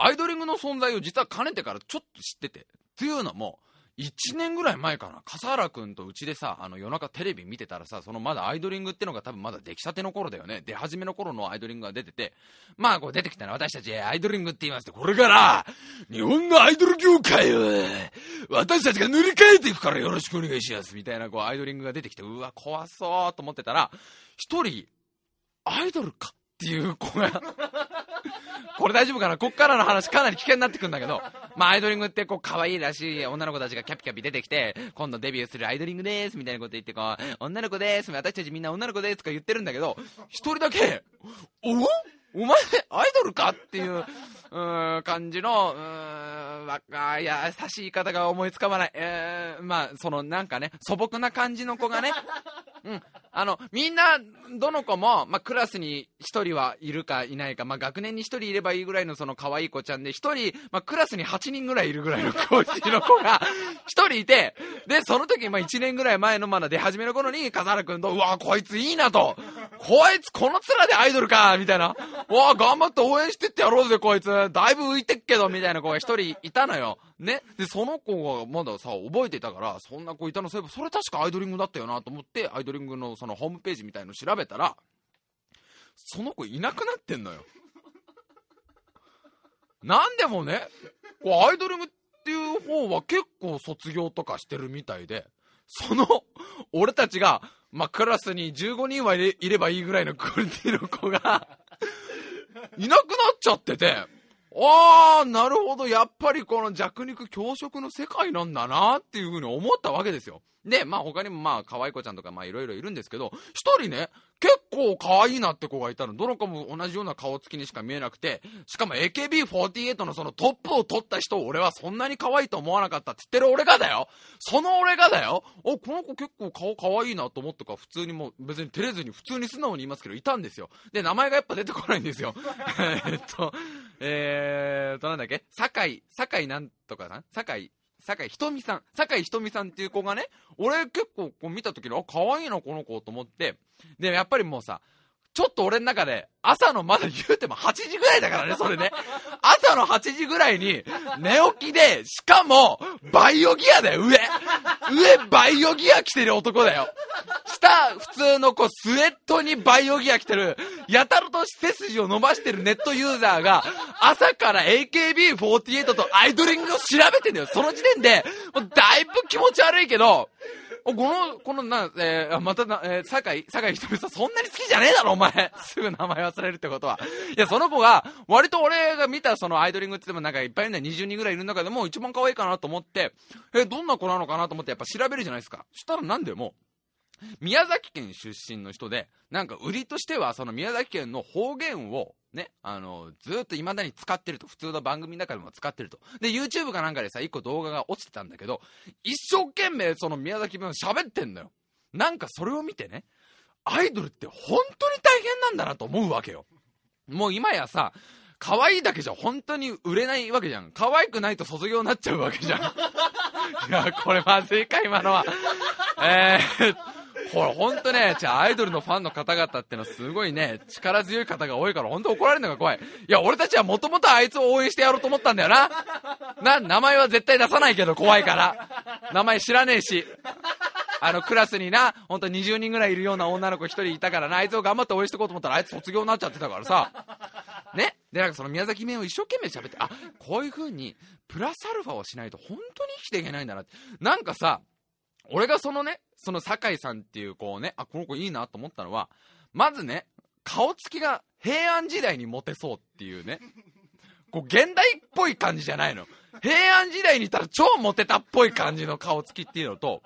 アイドリングの存在を実はかねてからちょっと知ってて。っていうのも、1年ぐらい前かな、笠原君とうちでさ、あの夜中テレビ見てたらさ、そのまだアイドリングってのが多分まだ出来たての頃だよね。出始めの頃のアイドリングが出てて、まあこう出てきたら私たちアイドリングって言いますと、これから日本のアイドル業界を私たちが塗り替えていくからよろしくお願いします。みたいなこうアイドリングが出てきて、うわ、怖そうと思ってたら、一人、アイドルかっていう子が (laughs) これ大丈夫かな？こっからの話かなり危険になってくんだけど、まあアイドリングってこう可愛いらしい女の子たちがキャピキャピ出てきて、今度デビューするアイドリングですみたいなこと言ってこう、女の子です私たちみんな女の子ですとか言ってるんだけど、一人だけ、お？お前、アイドルか？っていう、うーん、感じの、うーん、若い、優しい言い方が思いつかまない。えー、まあ、その、なんかね、素朴な感じの子がね、(laughs) うん、あの、みんな、どの子も、まあ、クラスに一人はいるかいないか、まあ、学年に一人いればいいぐらいのその可愛い子ちゃんで、一人、まあ、クラスに8人ぐらいいるぐらいの子の子が、(laughs) 一人いて、で、その時、まあ、1年ぐらい前のまだ出始めの頃に、笠原くんと、うわ、こいついいなと、こいつこの面でアイドルか、みたいな、うわ、頑張って応援してってやろうぜ、こいつ、だいぶ浮いてっけど、みたいな子が一人いたのよ。ね。で、その子がまださ、覚えていたから、そんな子いたの、そういえば、それ確かアイドリングだったよなと思って、アイドリングのそのホームページみたいの調べたら、その子いなくなってんのよ。なんでもね、こうアイドリングっていう方は結構卒業とかしてるみたいで、その、俺たちが、まあ、クラスに15人はいればいいぐらいのクオリティの子が (laughs) いなくなっちゃってて、ああ、なるほど。やっぱりこの弱肉強食の世界なんだなっていうふうに思ったわけですよ。で、まあ他にもまあ可愛い子ちゃんとかまあいろいろいるんですけど、一人ね、結構可愛いなって子がいたの。どの子も同じような顔つきにしか見えなくて、しかも AKB48 のそのトップを取った人を俺はそんなに可愛いと思わなかったって言ってる俺がだよその俺がだよお、この子結構顔可愛いなと思ってか普通にもう別に照れずに普通に素直に言いますけどいたんですよ。で、名前がやっぱ出てこないんですよ。(laughs) えっと、えーと、なんだっけ？酒井、酒井なんとかな酒井、酒井ひとみさん。酒井ひとみさんっていう子がね、俺結構こう見た時に、あ、可愛いな、この子と思って。で、やっぱりもうさ、ちょっと俺の中で、朝のまだ言うても8時ぐらいだからね、それね。朝の8時ぐらいに、寝起きで、しかも、バイオギアだよ、上。上、バイオギア着てる男だよ。下、普通のこう、スウェットにバイオギア着てる、やたらと背筋を伸ばしてるネットユーザーが、朝から AKB48 とアイドリングを調べてんだよ。その時点で、もうだいぶ気持ち悪いけど、この、このな、えー、またな、えー、酒井、酒井ひとみさん、そんなに好きじゃねえだろ、お前。(laughs) すぐ名前忘れるってことは。いや、その子が、割と俺が見たそのアイドリングって言ってもなんかいっぱいいるんだよ、20人ぐらいいる中でも一番可愛いかなと思って、えどんな子なのかなと思ってやっぱ調べるじゃないですか。したらなんでも宮崎県出身の人で、なんか売りとしては、その宮崎県の方言を、ね、あの、ずっと未だに使ってると。普通の番組の中でも使ってると。で、YouTube かなんかでさ、一個動画が落ちてたんだけど、一生懸命その宮崎弁喋ってんのよ。なんかそれを見てね、アイドルって本当に大変なんだなと思うわけよ。もう今やさ、可愛いだけじゃ本当に売れないわけじゃん。可愛くないと卒業になっちゃうわけじゃん。(laughs) いや、これまずいか、今のは。えー、ほら、ほんとね、じゃアイドルのファンの方々ってのはすごいね、力強い方が多いから、ほんと怒られるのが怖い。いや、俺たちはもともとあいつを応援してやろうと思ったんだよな。な、名前は絶対出さないけど怖いから。名前知らねえし。あの、クラスにな、ほんと20人ぐらいいるような女の子1人いたからな、あいつを頑張って応援していこうと思ったら、あいつ卒業になっちゃってたからさ。ね？で、なんかその宮崎弁を一生懸命喋って、あ、こういう風に、プラスアルファをしないと本当に生きていけないんだなって。なんかさ、俺がそのね、その酒井さんっていう子をね、あ、この子いいなと思ったのは、まずね、顔つきが平安時代にモテそうっていうね、こう現代っぽい感じじゃないの。平安時代にいたら超モテたっぽい感じの顔つきっていうのと、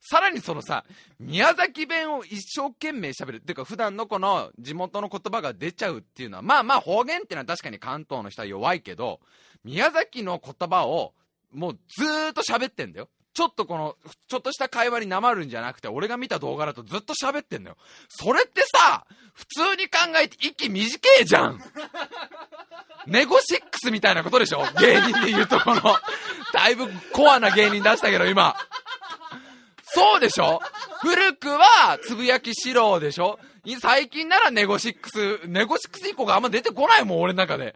さらにそのさ、宮崎弁を一生懸命喋る。っていうか普段のこの地元の言葉が出ちゃうっていうのは、まあまあ方言っていうのは確かに関東の人は弱いけど、宮崎の言葉をもうずーっと喋ってんだよ。ちょっとこの、ちょっとした会話になまるんじゃなくて、俺が見た動画だとずっと喋ってんのよ。それってさ、普通に考えて息短えじゃんネゴシックスみたいなことでしょ？芸人で言うとこの、だいぶコアな芸人出したけど今。そうでしょ？古くは、つぶやき四郎でしょ？最近ならネゴシックス、ネゴシックス以降があんま出てこないもん、俺の中で。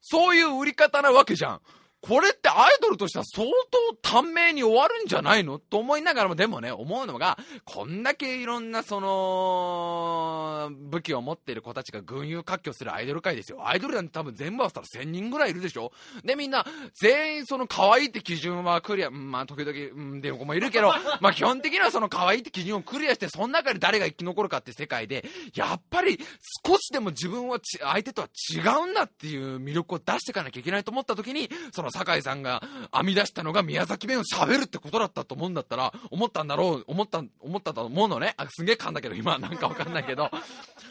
そういう売り方なわけじゃん。これってアイドルとしては相当短命に終わるんじゃないの？と思いながらも、でもね、思うのが、こんだけいろんなその、武器を持っている子たちが群雄割拠するアイドル界ですよ。アイドルなんて多分全部合わせたら1000人ぐらいいるでしょ？で、みんな、全員その可愛いって基準はクリア、うん、まあ時々、うん、で子もいるけど、(laughs) まあ基本的にはその可愛いって基準をクリアして、その中で誰が生き残るかって世界で、やっぱり少しでも自分は相手とは違うんだっていう魅力を出していかなきゃいけないと思った時に、その酒井さんが編み出したのが宮崎弁を喋るってことだったと思うんだったら、思ったんだろう、思った、思ったと思うのね。あ、すげえ噛んだけど、今、なんかわかんないけど、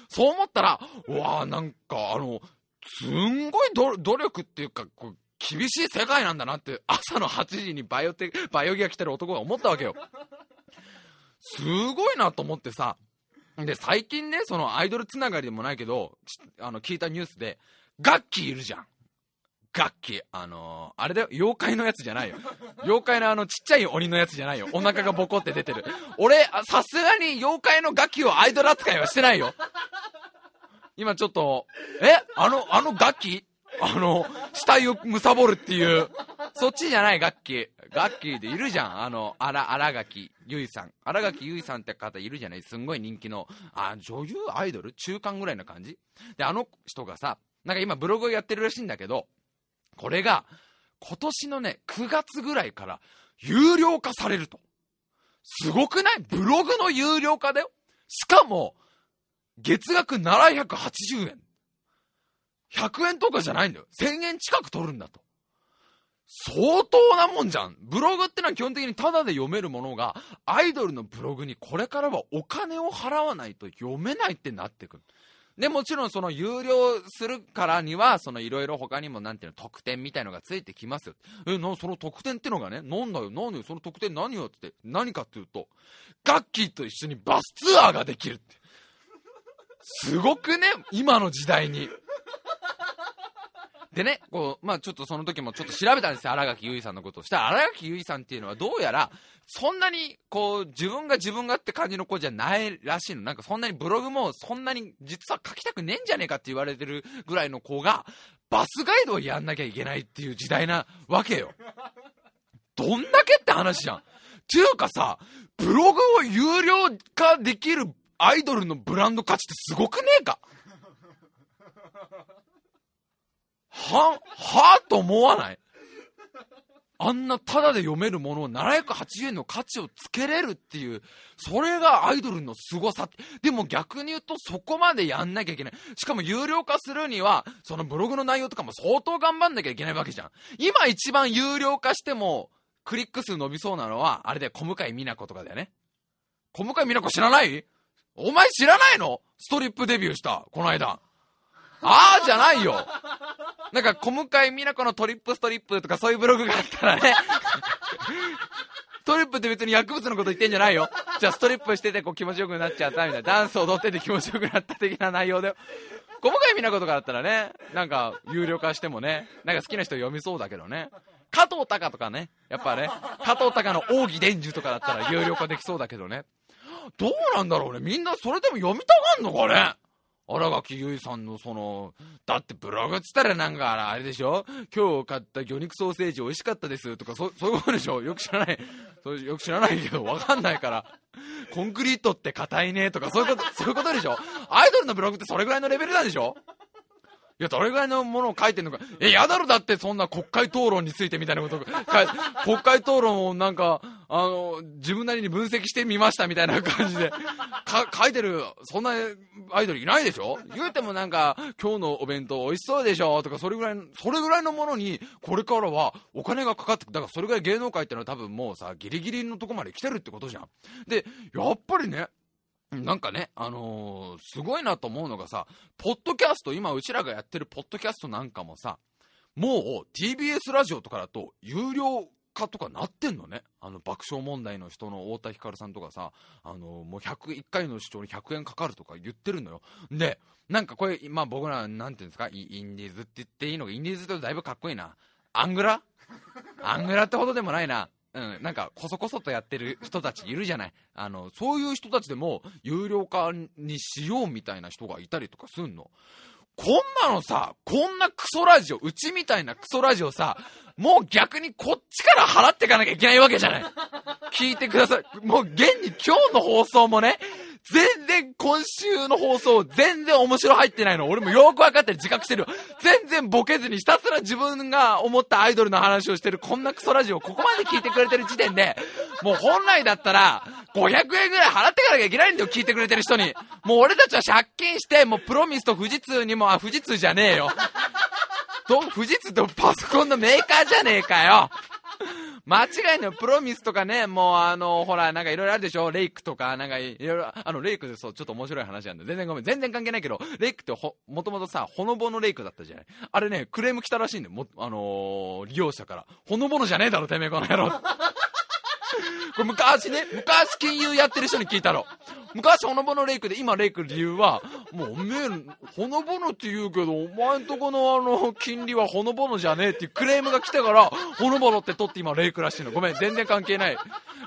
そう思ったら、うわーなんか、あの、すんごい努力っていうか、こう厳しい世界なんだなって、朝の8時にバイオテ、バイオギア着てる男が思ったわけよ。すごいなと思ってさ、で、最近ね、そのアイドルつながりでもないけど、あの、聞いたニュースで、ガッキーいるじゃん。楽器。あのー、あれだよ、妖怪のやつじゃないよ。妖怪のあの、ちっちゃい鬼のやつじゃないよ。お腹がボコって出てる。俺、さすがに妖怪の楽器をアイドル扱いはしてないよ。今ちょっと、え？あの、あの楽器？あの、死体を貪るっていう、そっちじゃない楽器。楽器でいるじゃん。あの、あら、荒垣結衣さん。荒垣結衣さんって方いるじゃない？すんごい人気の、あ、女優アイドル？中間ぐらいな感じ？で、あの人がさ、なんか今ブログをやってるらしいんだけど、これが、今年のね、9月ぐらいから有料化されると。すごくない？ブログの有料化だよ。しかも、月額780円。100円とかじゃないんだよ。1000円近く取るんだと。相当なもんじゃん。ブログってのは基本的にタダで読めるものが、アイドルのブログにこれからはお金を払わないと読めないってなってくる。で、もちろんその有料するからには、そのいろいろ他にもなんていうの、特典みたいのがついてきますよ。え、な、その特典ってのがね、なんだよ、なんだよ、その特典何よって、何かっていうと、ガッキーと一緒にバスツアーができるって。すごくね、今の時代に。でね、こう、まあちょっとその時もちょっと調べたんですよ、新垣結衣さんのことを。したら、新垣結衣さんっていうのはどうやら、そんなに、こう、自分が自分がって感じの子じゃないらしいの。なんかそんなにブログもそんなに実は書きたくねえんじゃねえかって言われてるぐらいの子が、バスガイドをやんなきゃいけないっていう時代なわけよ。どんだけって話じゃん。ていうかさ、ブログを有料化できるアイドルのブランド価値ってすごくねえかは、はと思わない？あんなタダで読めるものを780円の価値をつけれるっていう、それがアイドルの凄さ。でも逆に言うとそこまでやんなきゃいけない。しかも有料化するには、そのブログの内容とかも相当頑張んなきゃいけないわけじゃん。今一番有料化しても、クリック数伸びそうなのは、あれで小向井美奈子とかだよね。小向井美奈子知らない？お前知らないの？ストリップデビューした、この間。あーじゃないよ。なんか、小向井美奈子のトリップストリップとかそういうブログがあったらね。トリップって別に薬物のこと言ってんじゃないよ。じゃあストリップしててこう気持ちよくなっちゃったみたいな。ダンス踊ってて気持ちよくなった的な内容だよ。小向井美奈子とかだったらね、なんか有料化してもね、なんか好きな人読みそうだけどね。加藤隆とかね、やっぱね、加藤隆の奥義伝授とかだったら有料化できそうだけどね。どうなんだろうね。みんなそれでも読みたがんのかね新垣結衣さんのその、だってブログっつったらなんかあれでしょ？今日買った魚肉ソーセージ美味しかったですとかそ、そういうことでしょ？よく知らない。そうよく知らないけど、わかんないから。コンクリートって硬いねとか、そういうこと、そういうことでしょ？アイドルのブログってそれぐらいのレベルなんでしょ？いや、どれぐらいのものを書いてんのか。え、やだろ？だってそんな国会討論についてみたいなこと。国会討論をなんか、あの、自分なりに分析してみましたみたいな感じで、か、書いてる、そんなアイドルいないでしょ？言うてもなんか、今日のお弁当美味しそうでしょ？とか、それぐらい、それぐらいのものに、これからはお金がかかってくだからそれぐらい芸能界ってのは多分もうさ、ギリギリのとこまで来てるってことじゃん。で、やっぱりね、なんかね、あのー、すごいなと思うのがさ、ポッドキャスト、今うちらがやってるポッドキャストなんかもさ、もう TBS ラジオとかだと有料化とかなってんのね。あの爆笑問題の人の太田光さんとかさ、あの、もう101回の視聴に100円かかるとか言ってるのよ。で、なんかこれ、まあ僕ら、なんていうんですか、インディーズって言っていいのか、インディーズってだいぶかっこいいな。アングラ？アングラってほどでもないな。うん、なんか、こそこそとやってる人たちいるじゃない。あの、そういう人たちでも、有料化にしようみたいな人がいたりとかすんの。こんなのさ、こんなクソラジオ、うちみたいなクソラジオさ、もう逆にこっちから払っていかなきゃいけないわけじゃない。聞いてください。もう現に今日の放送もね、全然今週の放送、全然面白入ってないの。俺もよくわかってる、自覚してる。全然ボケずにひたすら自分が思ったアイドルの話をしてるこんなクソラジオここまで聞いてくれてる時点で、もう本来だったら、500円ぐらい払ってかなきゃいけないんだよ、聞いてくれてる人に。もう俺たちは借金して、もうプロミスと富士通にも、あ、富士通じゃねえよ。と、富士通とパソコンのメーカーじゃねえかよ。間違いないプロミスとかね、もうあの、ほら、なんかいろいろあるでしょ？レイクとか、なんかいろいろ、あの、レイクでそう、ちょっと面白い話なんで、全然ごめん、全然関係ないけど、レイクってほ、もともとさ、ほのぼのレイクだったじゃない？あれね、クレーム来たらしいんだよ、も、あのー、利用者から。ほのぼのじゃねえだろ、てめえこの野郎。これ昔ね、昔金融やってる人に聞いたの。昔ほのぼのレイクで、今レイク理由は、もうおめえ、ほのぼのって言うけど、お前んとこのあの、金利はほのぼのじゃねえっていうクレームが来てから、ほのぼのって取って今レイクらしいの。ごめん、全然関係ない。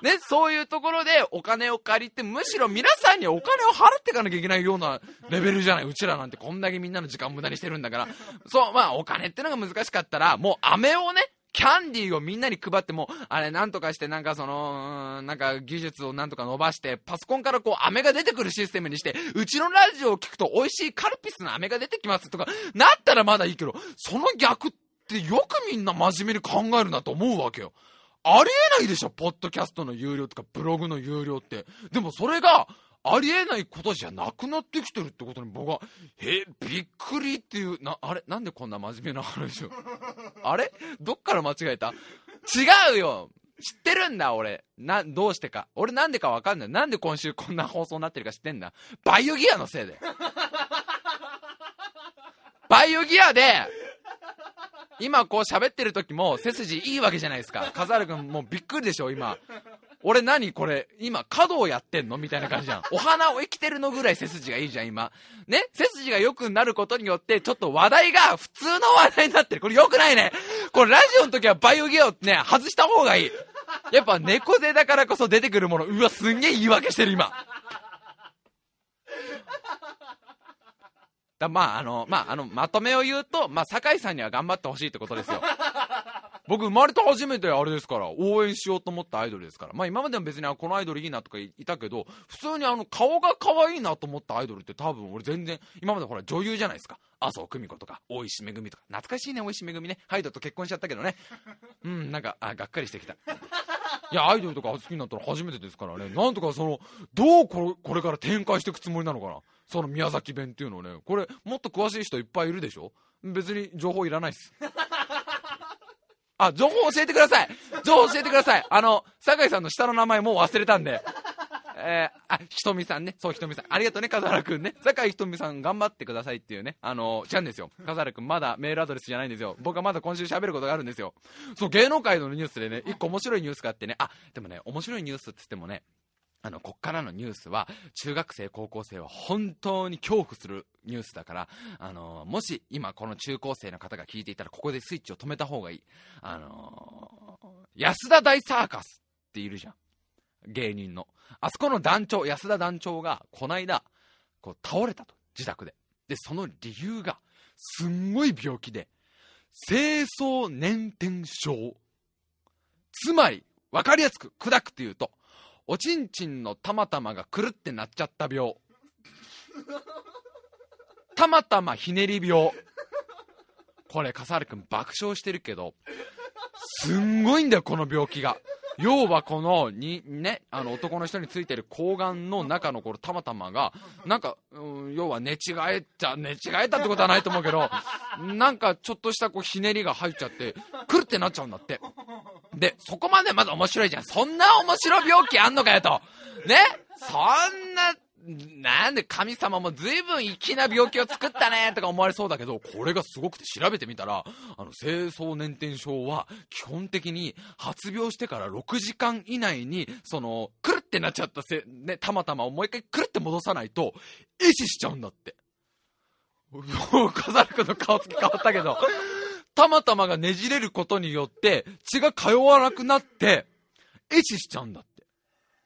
ね、そういうところでお金を借りて、むしろ皆さんにお金を払っていかなきゃいけないようなレベルじゃない。うちらなんてこんだけみんなの時間無駄にしてるんだから。そう、まあお金ってのが難しかったら、もう飴をね、キャンディーをみんなに配っても、あれなんとかしてなんかその、なんか技術をなんとか伸ばして、パソコンからこう飴が出てくるシステムにして、うちのラジオを聞くと美味しいカルピスの飴が出てきますとか、なったらまだいいけど、その逆ってよくみんな真面目に考えるなと思うわけよ。ありえないでしょ、ポッドキャストの有料とかブログの有料って。でもそれが、ありえないことじゃなくなってきてるってことに僕は、え、びっくりっていう、な、あれなんでこんな真面目な話を？(laughs) あれ？どっから間違えた？違うよ知ってるんだ、俺。な、どうしてか。俺なんでかわかんない。なんで今週こんな放送になってるか知ってんだ？バイオギアのせいで。(laughs) バイオギアで、今こう喋ってる時も背筋いいわけじゃないですか。笠原くんもうびっくりでしょ、今。俺何これ、今、角をやってんのみたいな感じじゃん。お花を生きてるのぐらい背筋がいいじゃん、今。ね背筋が良くなることによって、ちょっと話題が普通の話題になってる。これ良くないね。これラジオの時はバイオギアをね、外した方がいい。やっぱ猫背だからこそ出てくるもの、うわ、すんげえ言い訳してる、今。だまあ、あの、まあ、あの、まとめを言うと、まあ、酒井さんには頑張ってほしいってことですよ。僕生まれて初めてあれですから、応援しようと思ったアイドルですから。まあ今までも別にこのアイドルいいなとかいたけど、普通にあの顔が可愛いなと思ったアイドルって多分俺全然、今までほら女優じゃないですか。麻生久美子とか、大石めぐみとか。懐かしいね、大石めぐみね。ハイドと結婚しちゃったけどね。うん、なんか、あ、がっかりしてきた。いや、アイドルとか好きになったの初めてですからね。なんとかその、どうこれこれから展開していくつもりなのかな。その宮崎弁っていうのをね。これ、もっと詳しい人いっぱいいるでしょ別に情報いらないっす。あ、情報教えてください。情報教えてください。あの、酒井さんの下の名前もう忘れたんで。えー、あ、ひとみさんね。そう、ひとみさん。ありがとうね、笠原くんね。酒井ひとみさん頑張ってくださいっていうね。あの、違うんですよ。笠原くんまだメールアドレスじゃないんですよ。僕はまだ今週喋ることがあるんですよ。そう、芸能界のニュースでね、一個面白いニュースがあってね。あ、でもね、面白いニュースって言ってもね、あの、こっからのニュースは、中学生、高校生は本当に恐怖するニュースだから、あの、もし今この中高生の方が聞いていたら、ここでスイッチを止めた方がいい。あの安田大サーカスっているじゃん。芸人の。あそこの団長、安田団長が、こないだ、こう、倒れたと。自宅で。で、その理由が、すんごい病気で、清掃年天症。つまり、わかりやすく砕くっていうと、おちんちんのたまたまがくるってなっちゃった病。たまたまひねり病。これ、笠原くん爆笑してるけど、すんごいんだよ、この病気が。要はこのに、ね、あの男の人についてる睾丸の中のこのたまたまが、なんか、うん、要は寝違えちゃ、寝違えたってことはないと思うけど、なんかちょっとしたこうひねりが入っちゃって、くるってなっちゃうんだって。で、そこまでまだ面白いじゃん。そんな面白い病気あんのかよと。ね？そんななんで神様も随分粋な病気を作ったねとか思われそうだけど、これがすごくて調べてみたら、あの、清掃年天症は基本的に発病してから6時間以内に、その、くるってなっちゃったせ、ね、たまたまをもう一回くるって戻さないと、壊死しちゃうんだって。(laughs) もう、飾ること顔つき変わったけど、たまたまがねじれることによって血が通わなくなって、壊死しちゃうんだって。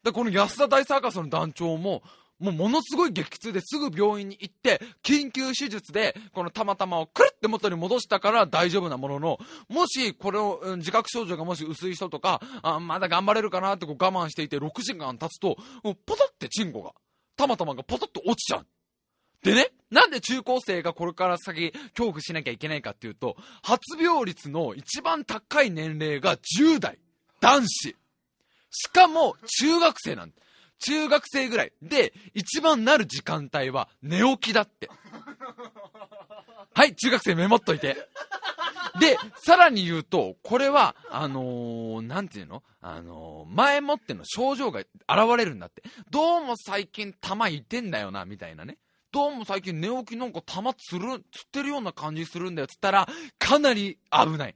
で、この安田大サーカスの団長も、もうものすごい激痛ですぐ病院に行って、緊急手術で、このたまたまをくるって元に戻したから大丈夫なものの、もしこれを、自覚症状がもし薄い人とか、あまだ頑張れるかなってこう我慢していて6時間経つと、ポトってチンコが、たまたまがポトって落ちちゃう。でね、なんで中高生がこれから先恐怖しなきゃいけないかっていうと、発病率の一番高い年齢が10代、男子。しかも中学生なんだ。中学生ぐらい。で、一番なる時間帯は寝起きだって。はい、中学生メモっといて。で、さらに言うと、これは、あのー、なんていうの？あのー、前もっての症状が現れるんだって。どうも最近玉いてんだよな、みたいなね。どうも最近寝起きなんか玉つる、つってるような感じするんだよ、つったら、かなり危ない。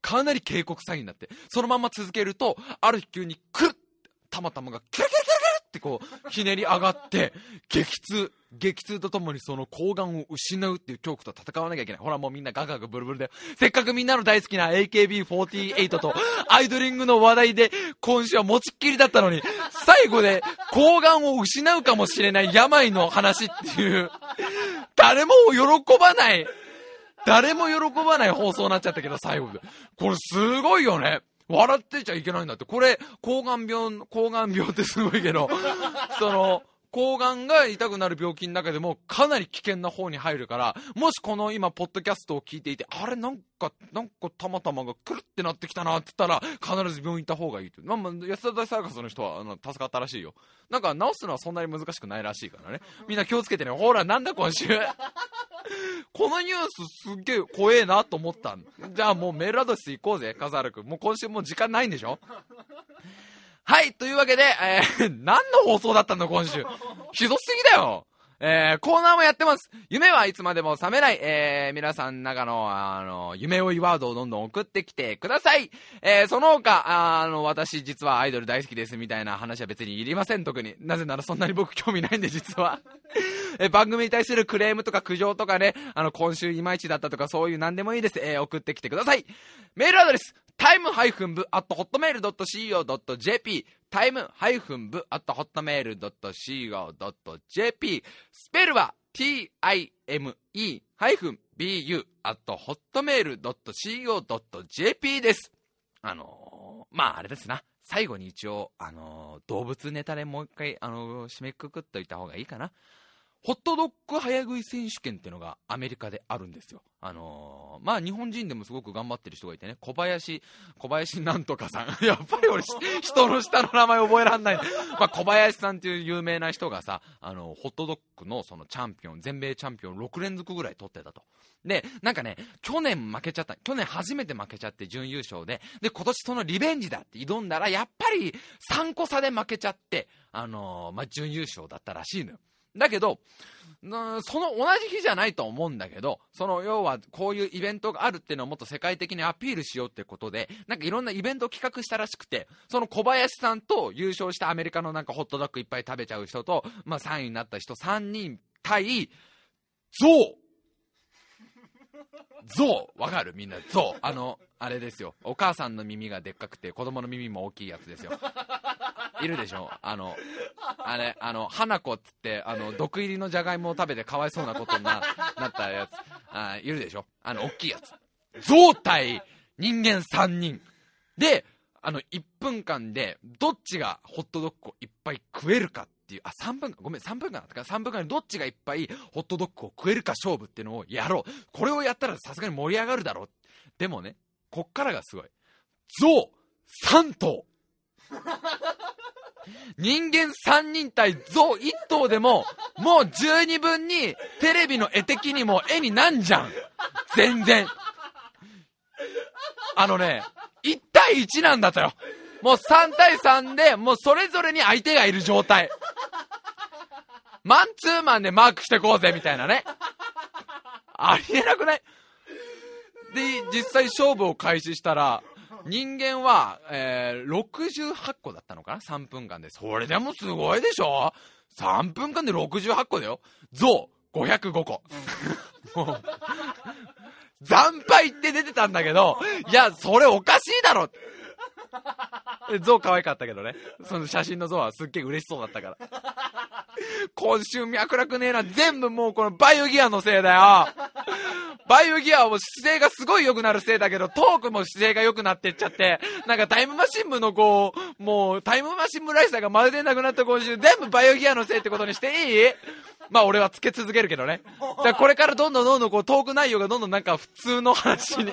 かなり警告サインだって。そのまま続けると、ある日急にくるったまたまがキュキュキュってこう、ひねり上がって、激痛、激痛とともにその睾丸を失うっていう恐怖と戦わなきゃいけない。ほらもうみんなガガガブルブルで。せっかくみんなの大好きな AKB48 とアイドリングの話題で今週は持ちっきりだったのに、最後で睾丸を失うかもしれない病の話っていう、誰も喜ばない。誰も喜ばない放送になっちゃったけど、最後で。これすごいよね。笑ってちゃいけないんだって。これ、抗がん病、抗がん病ってすごいけど、(laughs) その、抗がんが痛くなる病気の中でもかなり危険な方に入るから、もしこの今、ポッドキャストを聞いていて、あれなんか、なんかたまたまがくるってなってきたなって言ったら、必ず病院行った方がいいと。まあまあ、安田大サーカスの人は、あの、助かったらしいよ。なんか治すのはそんなに難しくないらしいからね。みんな気をつけてね。ほら、なんだ今週。このニュースすっげえ怖えなと思った。じゃあもうメールアドレス行こうぜ、笠原くん。もう今週もう時間ないんでしょ？はい、というわけで、えー、(laughs) 何の放送だったの今週。(laughs) ひどすぎだよ。えー、コーナーもやってます。夢はいつまでも覚めない。えー、皆さん中の、あの、夢追いワードをどんどん送ってきてください。えー、その他、あの、私実はアイドル大好きですみたいな話は別にいりません、特に。なぜならそんなに僕興味ないんで、実は。えー、番組に対するクレームとか苦情とかね、あの、今週いまいちだったとかそういう何でもいいです。えー、送ってきてください。メールアドレス、time-bu.hotmail.co.jp time-bu.hotmail.co.jp スペルは time-bu.hotmail.co.jp です。あのー、まああれですな。最後に一応、あのー、動物ネタでもう一回、あのー、締めくくっといた方がいいかな。ホットドッグ早食い選手権っていうのがアメリカであるんですよ。あのー、まあ日本人でもすごく頑張ってる人がいてね、小林、小林なんとかさん。(laughs) やっぱり俺、人の下の名前覚えらんない。まあ小林さんっていう有名な人がさ、あの、ホットドッグのそのチャンピオン、全米チャンピオン6連続ぐらい取ってたと。で、なんかね、去年負けちゃった。去年初めて負けちゃって準優勝で、で、今年そのリベンジだって挑んだら、やっぱり3個差で負けちゃって、あのー、まあ準優勝だったらしいのよ。だけど、その同じ日じゃないと思うんだけど、その要はこういうイベントがあるっていうのをもっと世界的にアピールしようってことで、なんかいろんなイベントを企画したらしくて、その小林さんと優勝したアメリカのなんかホットドッグいっぱい食べちゃう人と、まあ3位になった人3人対、ゾゾウわかる？みんな、ゾウあの、あれですよ。お母さんの耳がでっかくて子供の耳も大きいやつですよ。いるでしょ？あの、あれ、あの、花子っつって、あの、毒入りのじゃがいもを食べてかわいそうなことにななったやつ。あいるでしょ？あの、大きいやつ。象体人間3人。で、あの、1分間で、どっちがホットドッグをいっぱい食えるかっていう、あ、3分間、ごめん、3分間だったから、3分間でどっちがいっぱいホットドッグを食えるか勝負っていうのをやろう。これをやったらさすがに盛り上がるだろう。でもね、こっからがすごい。象3頭 (laughs) 人間3人対象1頭でも、もう十二分にテレビの絵的にも絵になんじゃん。全然。あのね、1対1なんだとよ。もう3対3で、もうそれぞれに相手がいる状態。マンツーマンでマークしてこうぜ、みたいなね。ありえなくない？で、実際勝負を開始したら、人間は、えー、68個だったのかな ?3 分間で。それでもすごいでしょ ?3 分間で68個だよ。象、505個。もう、惨敗って出てたんだけど、いや、それおかしいだろ (laughs) 象可愛かったけどね。その写真の象はすっげえ嬉しそうだったから。今週脈絡ねえな。全部もうこのバイオギアのせいだよ。バイオギアはもう姿勢がすごい良くなるせいだけど、トークも姿勢が良くなってっちゃって、なんかタイムマシン部のこう、もうタイムマシン部らしさがまるでなくなった今週、全部バイオギアのせいってことにしていい？まあ俺はつけ続けるけどね。だからこれからどんどんどんどんこうトーク内容がどんどんなんか普通の話に、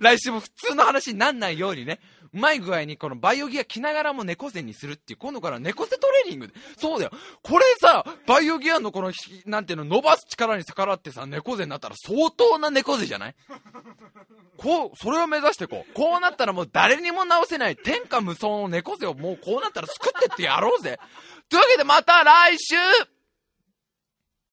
来週も普通の話になんないようにね、うまい具合にこのバイオギア着ながらも猫背にするっていう、今度から猫背トレーニングで。そうだよ。これさ、バイオギアのこの、なんていうの、伸ばす力に逆らってさ、猫背になったら相当な猫背じゃない？こう、それを目指してこう。こうなったらもう誰にも直せない天下無双の猫背をもうこうなったら作ってってやろうぜ。というわけでまた来週